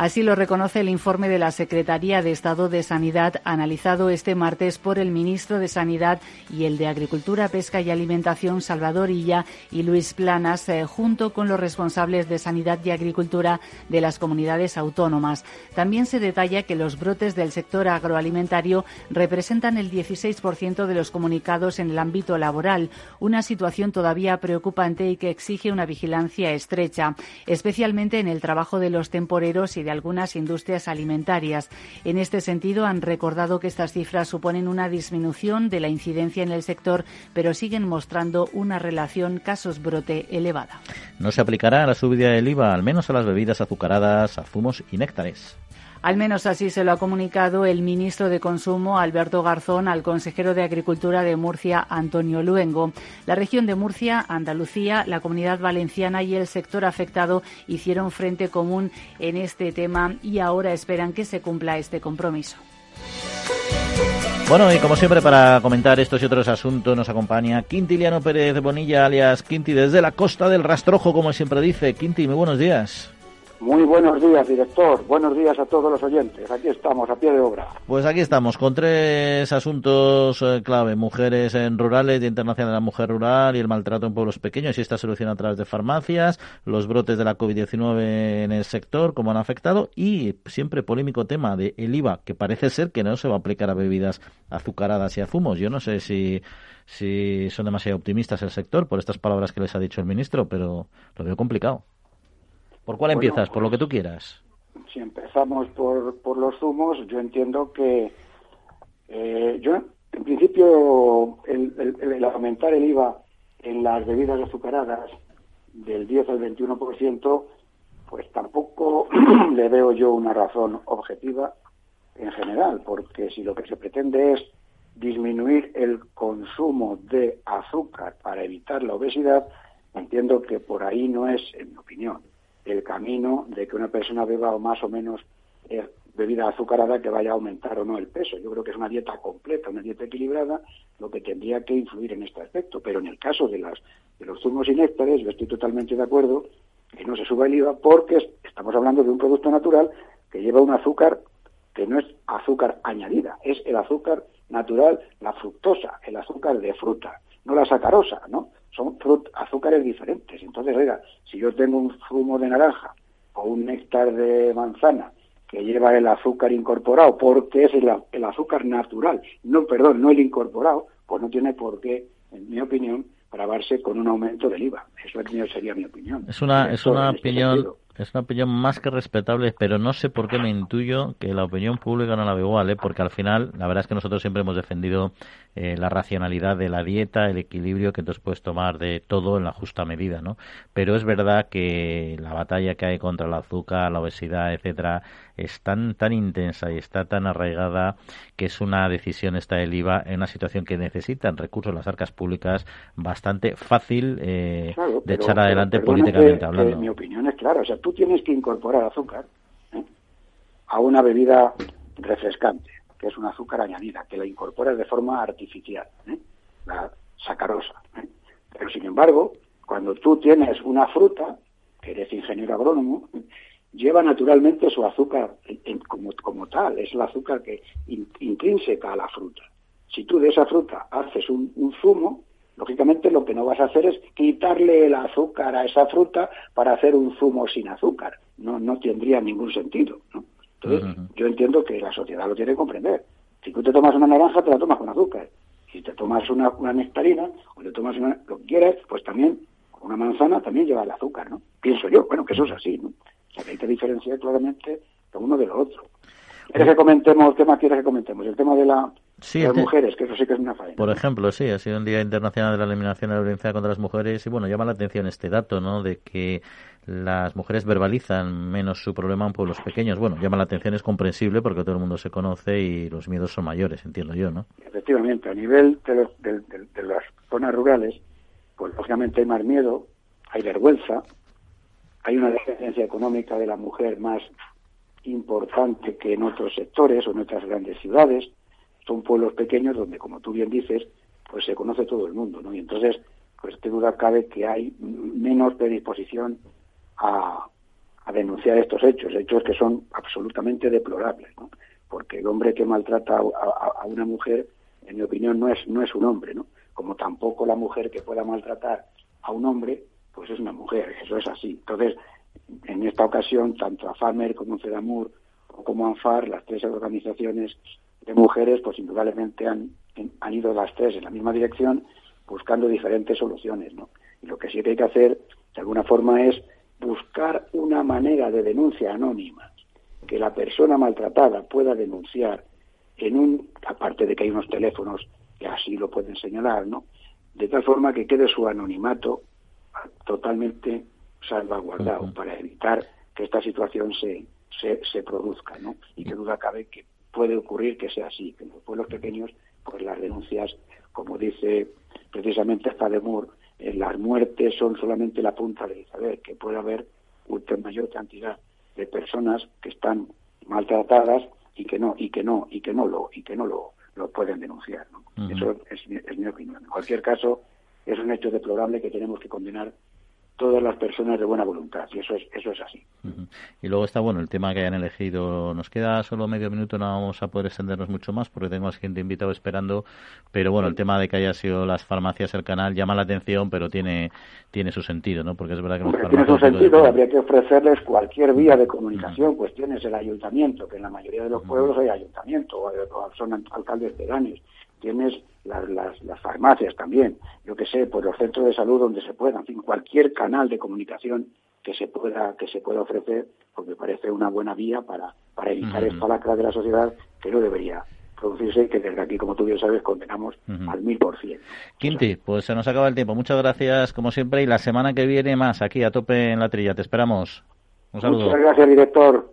Así lo reconoce el informe de la Secretaría de Estado de Sanidad analizado este martes por el ministro de Sanidad y el de Agricultura, Pesca y Alimentación, Salvador Illa y Luis Planas, eh, junto con los responsables de Sanidad y Agricultura de las comunidades autónomas. También se detalla que los brotes del sector agroalimentario representan el 16% de los comunicados en el ámbito laboral, una situación todavía preocupante y que exige una vigilancia estrecha, especialmente en el trabajo de los temporeros y de algunas industrias alimentarias. En este sentido, han recordado que estas cifras suponen una disminución de la incidencia en el sector, pero siguen mostrando una relación casos-brote elevada. No se aplicará la subida del IVA, al menos a las bebidas azucaradas, a zumos y néctares. Al menos así se lo ha comunicado el ministro de Consumo, Alberto Garzón, al consejero de Agricultura de Murcia, Antonio Luengo. La región de Murcia, Andalucía, la comunidad valenciana y el sector afectado hicieron frente común en este tema y ahora esperan que se cumpla este compromiso. Bueno, y como siempre, para comentar estos y otros asuntos, nos acompaña Quintiliano Pérez Bonilla, alias Quinti, desde la costa del Rastrojo, como siempre dice. Quinti, muy buenos días. Muy buenos días, director. Buenos días a todos los oyentes. Aquí estamos, a pie de obra. Pues aquí estamos, con tres asuntos eh, clave. Mujeres en rurales, Día Internacional de la Mujer Rural y el maltrato en pueblos pequeños y esta solución a través de farmacias, los brotes de la COVID-19 en el sector, cómo han afectado y siempre polémico tema de el IVA, que parece ser que no se va a aplicar a bebidas azucaradas y a zumos. Yo no sé si, si son demasiado optimistas el sector por estas palabras que les ha dicho el ministro, pero lo veo complicado. ¿Por cuál empiezas? por lo que tú quieras. Si empezamos por, por los zumos, yo entiendo que eh, yo, en principio, el, aumentar el IVA en las bebidas azucaradas del 10 al 21%, pues tampoco [CLEARS THROAT] le veo yo una razón objetiva en general, porque si lo que se pretende es disminuir el consumo de azúcar para evitar la obesidad, entiendo que por ahí no es, en mi opinión, el camino de que una persona beba o más o menos eh, bebida azucarada que vaya a aumentar o no el peso. Yo creo que es una dieta completa, una dieta equilibrada, lo que tendría que influir en este aspecto. Pero en el caso de, las, de los zumos y néctares, yo estoy totalmente de acuerdo que no se suba el IVA porque estamos hablando de un producto natural que lleva un azúcar que no es azúcar añadida, es el azúcar natural, la fructosa, el azúcar de fruta, no la sacarosa, ¿no? Son azúcares diferentes. Entonces, oiga, si yo tengo un zumo de naranja o un néctar de manzana que lleva el azúcar incorporado, porque es el, azúcar natural, no, perdón, no el incorporado, pues no tiene por qué, en mi opinión, grabarse con un aumento del IVA. Eso sería mi opinión. Es una, es una este opinión es una opinión más que respetable, pero no sé por qué me intuyo que la opinión pública no la ve igual, ¿eh? porque al final, la verdad es que nosotros siempre hemos defendido eh, la racionalidad de la dieta, el equilibrio que entonces puedes tomar de todo en la justa medida, ¿no? Pero es verdad que la batalla que hay contra el azúcar, la obesidad, etcétera, es tan, tan intensa y está tan arraigada que es una decisión esta del IVA en una situación que necesitan recursos las arcas públicas bastante fácil eh, de echar adelante políticamente hablando. mi opinión es clara, o sea, tú tienes que incorporar azúcar ¿eh? a una bebida refrescante, que es un azúcar añadida, que la incorporas de forma artificial, ¿eh? la sacarosa. Pero sin embargo, cuando tú tienes una fruta, que eres ingeniero agrónomo, lleva naturalmente su azúcar como, como tal, es el azúcar que intrínseca a la fruta. Si tú de esa fruta haces un, zumo, lógicamente lo que no vas a hacer es quitarle el azúcar a esa fruta para hacer un zumo sin azúcar. No, no tendría ningún sentido. ¿no? Entonces, yo entiendo que la sociedad lo tiene que comprender. Si tú te tomas una naranja, te la tomas con azúcar. Si te tomas una, una nectarina o te tomas una, lo que quieras, pues también una manzana también lleva el azúcar, ¿no? Pienso yo, bueno, que eso es así, ¿no? hay que diferenciar claramente lo uno de lo otro. ¿Quieres que comentemos, qué más quieres que comentemos? El tema de, la, las mujeres, que eso sí que es una faena. Por ejemplo, sí, ha sido un Día Internacional de la Eliminación de la Violencia contra las Mujeres y bueno, llama la atención este dato, ¿no? De que las mujeres verbalizan menos su problema en pueblos pequeños. Bueno, llama la atención, es comprensible porque todo el mundo se conoce y los miedos son mayores, entiendo yo, ¿no? Efectivamente, a nivel de, de las zonas rurales, pues lógicamente hay más miedo, hay vergüenza, hay una dependencia económica de la mujer más importante que en otros sectores o en otras grandes ciudades. Son pueblos pequeños donde, como tú bien dices, pues se conoce todo el mundo, ¿no? Y entonces, pues qué duda cabe que hay menos predisposición a, denunciar estos hechos, hechos que son absolutamente deplorables, ¿no? Porque el hombre que maltrata a, a, una mujer, en mi opinión, no es, no es un hombre, ¿no? Como tampoco la mujer que pueda maltratar a un hombre pues es una mujer, eso es así. Entonces, en esta ocasión, tanto AFAMER como CEDAMUR o como ANFAR, las tres organizaciones de mujeres, pues indudablemente han, han ido las tres en la misma dirección buscando diferentes soluciones, ¿no? Y lo que sí que hay que hacer, de alguna forma, es buscar una manera de denuncia anónima, que la persona maltratada pueda denunciar en un, aparte de que hay unos teléfonos que así lo pueden señalar, ¿no? De tal forma que quede su anonimato totalmente salvaguardado para evitar que esta situación se, se, se, produzca, ¿no? Y que duda cabe que puede ocurrir que sea así, que en los pueblos pequeños, pues las denuncias, como dice precisamente Fademur, eh, las muertes son solamente la punta del iceberg, que puede haber una mayor cantidad de personas que están maltratadas y que no, y que no, y que no lo, y que no lo, lo pueden denunciar, ¿no? Eso es, es mi opinión. En cualquier caso, es un hecho deplorable que tenemos que condenar todas las personas de buena voluntad y eso es eso es así. Y luego está bueno el tema que hayan elegido nos queda solo medio minuto no vamos a poder extendernos mucho más porque tengo a gente invitado esperando pero bueno el tema de que haya sido las farmacias el canal llama la atención pero tiene tiene su sentido no porque es verdad que los tiene su sentido habría que ofrecerles cualquier vía de comunicación pues tienes el ayuntamiento que en la mayoría de los pueblos hay ayuntamiento o son alcaldes pedáneos tienes las, las, las, farmacias también, yo que sé, pues los centros de salud donde se pueda, en fin, cualquier canal de comunicación que se pueda que se pueda ofrecer, porque parece una buena vía para, para evitar esta lacra de la sociedad que no debería producirse y que desde aquí, como tú bien sabes, condenamos al mil por cien. Quinti, pues se nos acaba el tiempo. Muchas gracias, como siempre, y la semana que viene más aquí a tope en la trilla. Te esperamos. Un saludo. Muchas gracias, director.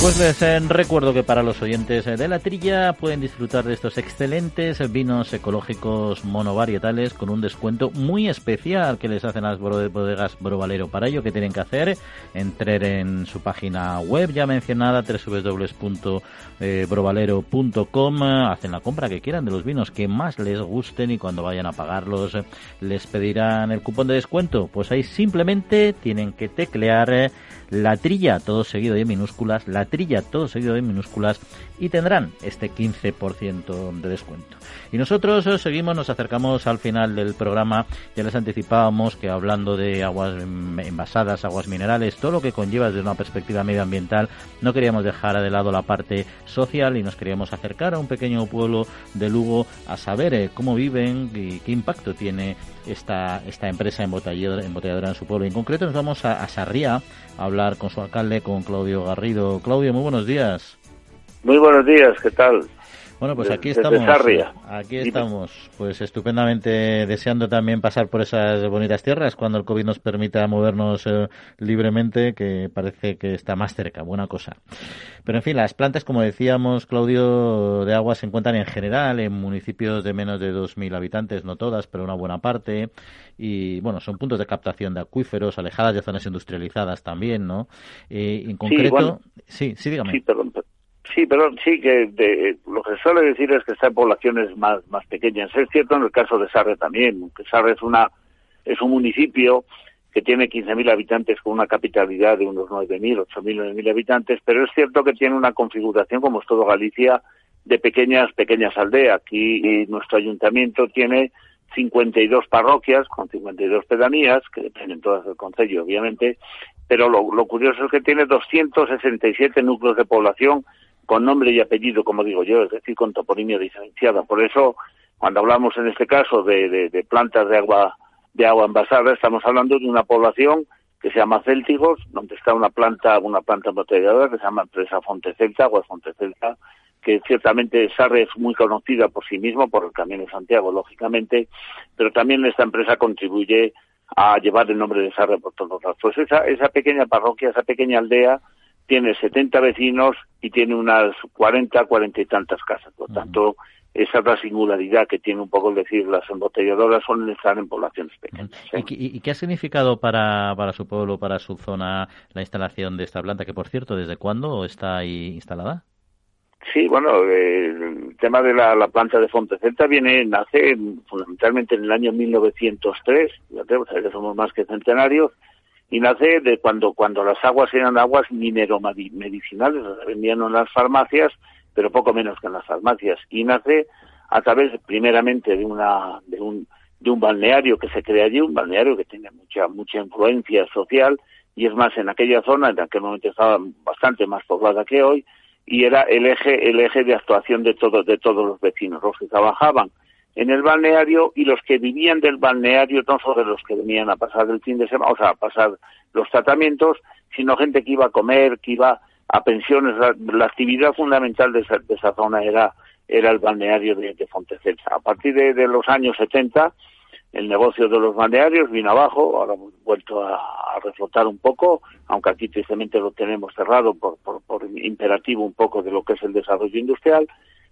Pues les eh, recuerdo que para los oyentes eh, de la trilla pueden disfrutar de estos excelentes vinos ecológicos monovarietales con un descuento muy especial que les hacen las bodegas Brovalero. Para ello, ¿qué tienen que hacer? Entrar en su página web ya mencionada, www.brovalero.com, hacen la compra que quieran de los vinos que más les gusten y cuando vayan a pagarlos eh, les pedirán el cupón de descuento. Pues ahí simplemente tienen que teclear la trilla, todo seguido de minúsculas, la trilla, todo seguido de minúsculas, y tendrán este 15% de descuento. Y nosotros eh, seguimos, nos acercamos al final del programa, ya les anticipábamos que hablando de aguas envasadas, aguas minerales, todo lo que conlleva desde una perspectiva medioambiental, no queríamos dejar de lado la parte social y nos queríamos acercar a un pequeño pueblo de Lugo a saber eh, cómo viven y qué impacto tiene esta, esta empresa embotelladora, embotelladora en su pueblo. En concreto nos vamos a, a Sarriá a hablar con su alcalde, con Claudio Garrido. Claudio, muy buenos días. Muy buenos días, ¿qué tal? Bueno, pues aquí estamos. Aquí estamos, pues estupendamente deseando también pasar por esas bonitas tierras cuando el COVID nos permita movernos eh, libremente, que parece que está más cerca, buena cosa. Pero en fin, las plantas, como decíamos, Claudio, de agua se encuentran en general en municipios de menos de 2.000 habitantes, no todas, pero una buena parte. Y bueno, son puntos de captación de acuíferos, alejadas de zonas industrializadas también, ¿no? Eh, en concreto, sí, sí, dígame. Sí, perdón, Sí, pero sí que de, lo que se suele decir es que está en poblaciones más, más pequeñas. Es cierto en el caso de Sarre también, Sarre es, una, es un municipio que tiene 15.000 habitantes con una capitalidad de unos 9.000, 8.000, 9.000 habitantes, pero es cierto que tiene una configuración, como es todo Galicia, de pequeñas, pequeñas aldeas. Aquí nuestro ayuntamiento tiene 52 parroquias con 52 pedanías, que dependen todas del concello, obviamente, pero lo curioso es que tiene 267 núcleos de población con nombre y apellido, como digo yo, es decir, con toponimia diferenciada. Por eso, cuando hablamos en este caso de, de, plantas de agua de agua envasada, estamos hablando de una población que se llama Céltigos, donde está una planta, una planta embotelladora que se llama empresa Fontecelta, Agua Fontecelta, que ciertamente Sarre es muy conocida por sí mismo, por el Camino de Santiago, lógicamente, pero también esta empresa contribuye a llevar el nombre de Sarre por todos lados. Pues esa, esa pequeña parroquia, esa pequeña aldea, tiene 70 vecinos y tiene unas 40, 40 y tantas casas. Por tanto, esa es la singularidad que tiene un poco el decir las embotelladoras son estar en poblaciones pequeñas. ¿Y, qué ha significado para, para su pueblo, para su zona, la instalación de esta planta? Que, por cierto, ¿desde cuándo está ahí instalada? Sí, bueno, el tema de la, planta de Fontecenta viene, nace fundamentalmente en el año 1903, ya que somos más que centenarios, y nace de cuando, cuando las aguas eran aguas mineromedicinales, las vendían en las farmacias, pero poco menos que en las farmacias, y nace a través primeramente de una, de un, de un balneario que se crea allí, un balneario que tiene mucha, mucha influencia social, y es más, en aquella zona, en aquel momento estaba bastante más poblada que hoy, y era el eje, el eje de actuación de todos, de todos los vecinos, los que trabajaban en el balneario y los que vivían del balneario, no solo los que venían a pasar el fin de semana, o sea, a pasar los tratamientos, sino gente que iba a comer, que iba a pensiones. La, actividad fundamental de esa, de esa, zona era, el balneario de, Fontecelsa. A partir de, los años 70, el negocio de los balnearios vino abajo, ahora hemos vuelto a, a reflotar un poco, aunque aquí tristemente lo tenemos cerrado por, por, por, imperativo un poco de lo que es el desarrollo industrial,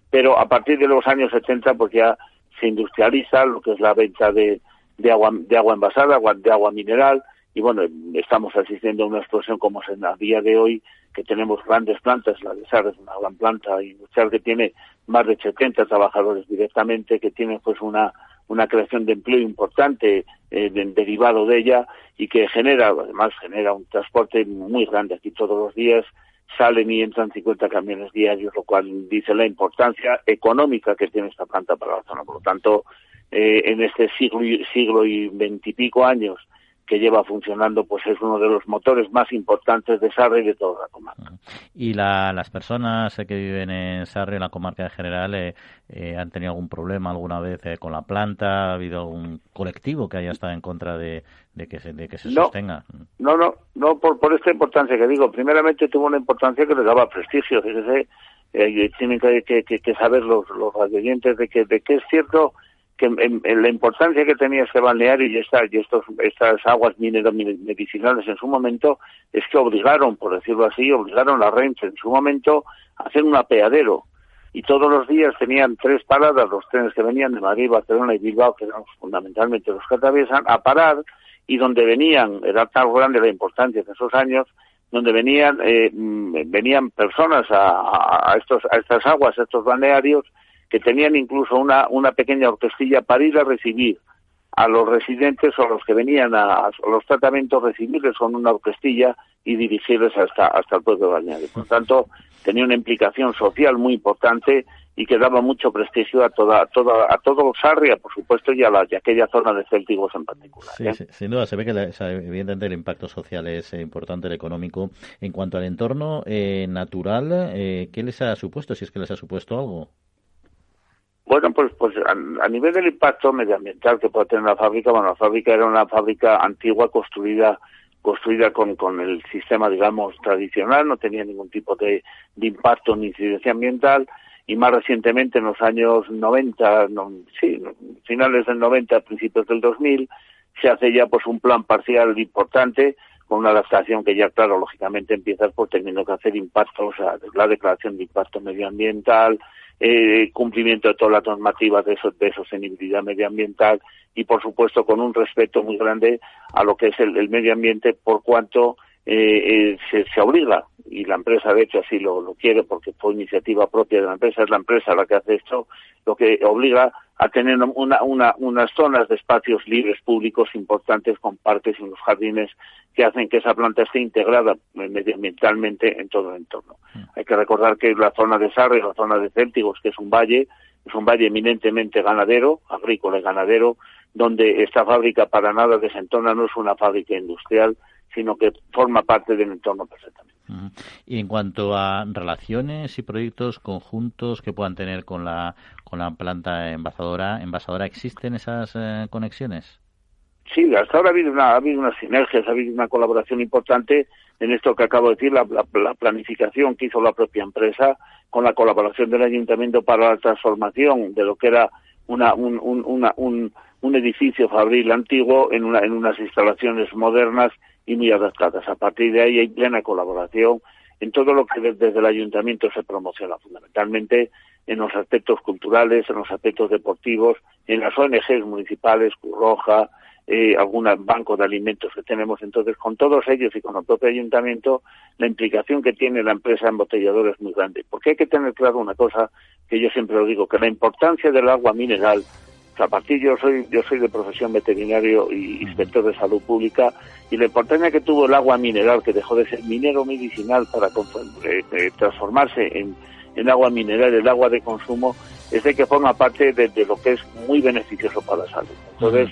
pero a partir de los años 70 pues ya se industrializa lo que es la venta de, de agua, de agua envasada, agua, de agua mineral, y bueno, estamos asistiendo a una explosión como es en a día de hoy, que tenemos grandes plantas, la de SAR es una gran planta industrial que tiene más de 70 trabajadores directamente, que tiene pues una, una creación de empleo importante eh, derivado de ella y que genera, además genera un transporte muy grande aquí todos los días, salen y entran 50 camiones diarios, lo cual dice la importancia económica que tiene esta planta para la zona. Por lo tanto, eh, en este siglo, siglo y veintipico años que lleva funcionando, pues es uno de los motores más importantes de Sarre y de toda la comarca. ¿Y la, las personas que viven en Sarre, en la comarca en general, eh, eh, han tenido algún problema alguna vez eh, con la planta? ¿Ha habido algún colectivo que haya estado en contra de, de que se, de que se no, sostenga? No, no, no por, por esta importancia que digo. Primeramente tuvo una importancia que le daba prestigio. Fíjese, eh, tienen que, que, que, saber los, los de que, de que es cierto que en, en la importancia que tenía este balneario y, esta, y estos, estas aguas minero medicinales en su momento es que obligaron, por decirlo así, obligaron a Renfe en su momento a hacer un apeadero. Y todos los días tenían tres paradas los trenes que venían de Madrid, Barcelona y Bilbao, que eran fundamentalmente los que atraviesan, a parar y donde venían, era tan grande la importancia de esos años, donde venían, eh, mm, venían personas a, a, estos, a estas aguas, a estos balnearios, que tenían incluso una, una pequeña orquestilla para ir a recibir a los residentes o a los que venían a, a los tratamientos, recibirles con una orquestilla y dirigirles hasta, hasta el pueblo de Bañade. Por tanto, tenía una implicación social muy importante y que daba mucho prestigio a toda, a toda, a todo Sarria, por supuesto, y a, la, y a aquella zona de Céltigos en particular. Sí, ¿eh? sí, sin duda, se ve que la, evidentemente el impacto social es eh, importante, el económico. En cuanto al entorno eh, natural, eh, ¿qué les ha supuesto, si es que les ha supuesto algo? Bueno, pues, pues a, nivel del impacto medioambiental que puede tener la fábrica, bueno, la fábrica era una fábrica antigua construida construida con, con el sistema, digamos, tradicional, no tenía ningún tipo de, de impacto ni incidencia ambiental, y más recientemente en los años 90, no, sí, finales del 90, principios del 2000, se hace ya pues un plan parcial importante con una adaptación que ya, claro, lógicamente empieza por teniendo que hacer impactos, o sea, la declaración de impacto medioambiental, eh, cumplimiento de todas las normativas de, de, sostenibilidad medioambiental y, por supuesto, con un respeto muy grande a lo que es el, el medio ambiente por cuanto eh, eh, se, se, obliga, y la empresa de hecho así lo, lo, quiere porque fue iniciativa propia de la empresa, es la empresa la que hace esto, lo que obliga a tener una, una, unas zonas de espacios libres públicos importantes con parques y unos jardines que hacen que esa planta esté integrada medioambientalmente en todo el entorno. Mm. Hay que recordar que la zona de Sarre, la zona de Céltigos, que es un valle, es un valle eminentemente ganadero, agrícola y ganadero, donde esta fábrica para nada desentona, no es una fábrica industrial, sino que forma parte del entorno perfectamente. Y en cuanto a relaciones y proyectos conjuntos que puedan tener con la con la planta envasadora, envasadora ¿existen esas eh, conexiones? Sí, hasta ahora ha habido, una, ha habido unas sinergias, ha habido una colaboración importante en esto que acabo de decir, la, la, la planificación que hizo la propia empresa con la colaboración del ayuntamiento para la transformación de lo que era una, un, un, una, un, un edificio fabril antiguo en, una, en unas instalaciones modernas y muy adaptadas. A partir de ahí hay plena colaboración en todo lo que desde el ayuntamiento se promociona, fundamentalmente en los aspectos culturales, en los aspectos deportivos, en las ONGs municipales, Cruz Roja, eh, algún banco de alimentos que tenemos. Entonces, con todos ellos y con el propio ayuntamiento, la implicación que tiene la empresa embotelladora es muy grande. Porque hay que tener claro una cosa que yo siempre lo digo, que la importancia del agua mineral a partir yo soy yo soy de profesión veterinario y inspector de salud pública y la importancia que tuvo el agua mineral que dejó de ser minero medicinal para eh, eh, transformarse en, en, agua mineral el agua de consumo es de que forma parte de, de, lo que es muy beneficioso para la salud. Entonces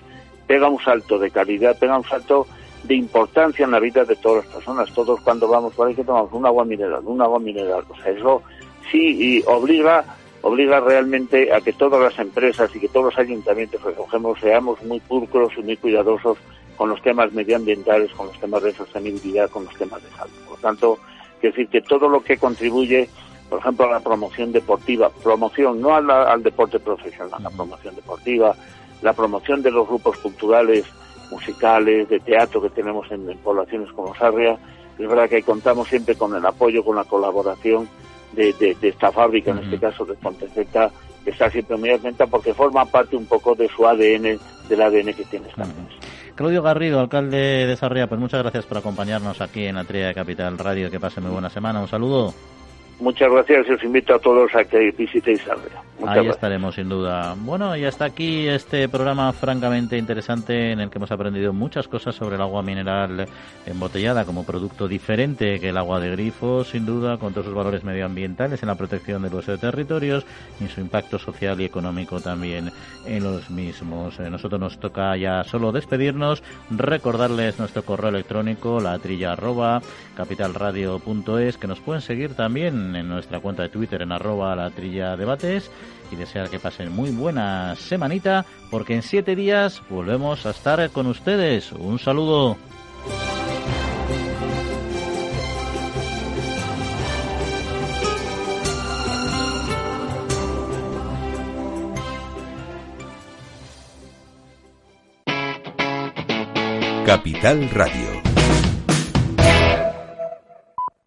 pega un salto de calidad pega un salto de importancia en la vida de todas las personas. Todos cuando vamos por ahí que tomamos un agua mineral un agua mineral. O sea eso sí y obliga obliga realmente a que todas las empresas y que todos los ayuntamientos recogemos seamos muy pulcros y muy cuidadosos con los temas medioambientales, con los temas de sostenibilidad, con los temas de salud. Por lo tanto, Es decir, que todo lo que contribuye, por ejemplo, a la promoción deportiva, promoción no al, deporte profesional, la promoción deportiva, la promoción de los grupos culturales, musicales, de teatro que tenemos en, poblaciones como Sarria, es verdad que contamos siempre con el apoyo, con la colaboración de, esta fábrica, en este caso de Ponteceta, que está siempre muy atenta porque forma parte un poco de su ADN, del ADN que tiene esta Claudio Garrido, alcalde de Sarria, pues muchas gracias por acompañarnos aquí en la de Capital Radio. Que pase muy buena semana. Un saludo. Muchas gracias y os invito a todos a que visitéis Sarria. Ahí estaremos, sin duda. Bueno, y hasta aquí este programa francamente interesante en el que hemos aprendido muchas cosas sobre el agua mineral embotellada como producto diferente que el agua de grifo, sin duda, con todos sus valores medioambientales en la protección de los territorios y su impacto social y económico también en los mismos. Eh, nosotros nos toca ya solo despedirnos, recordarles nuestro correo electrónico, la trilla arroba capitalradio.es, que nos pueden seguir en nuestra cuenta de Twitter en arroba la trilla debates y desear que pasen muy buena semanita porque en siete días volvemos a estar con ustedes. Un saludo. Capital Radio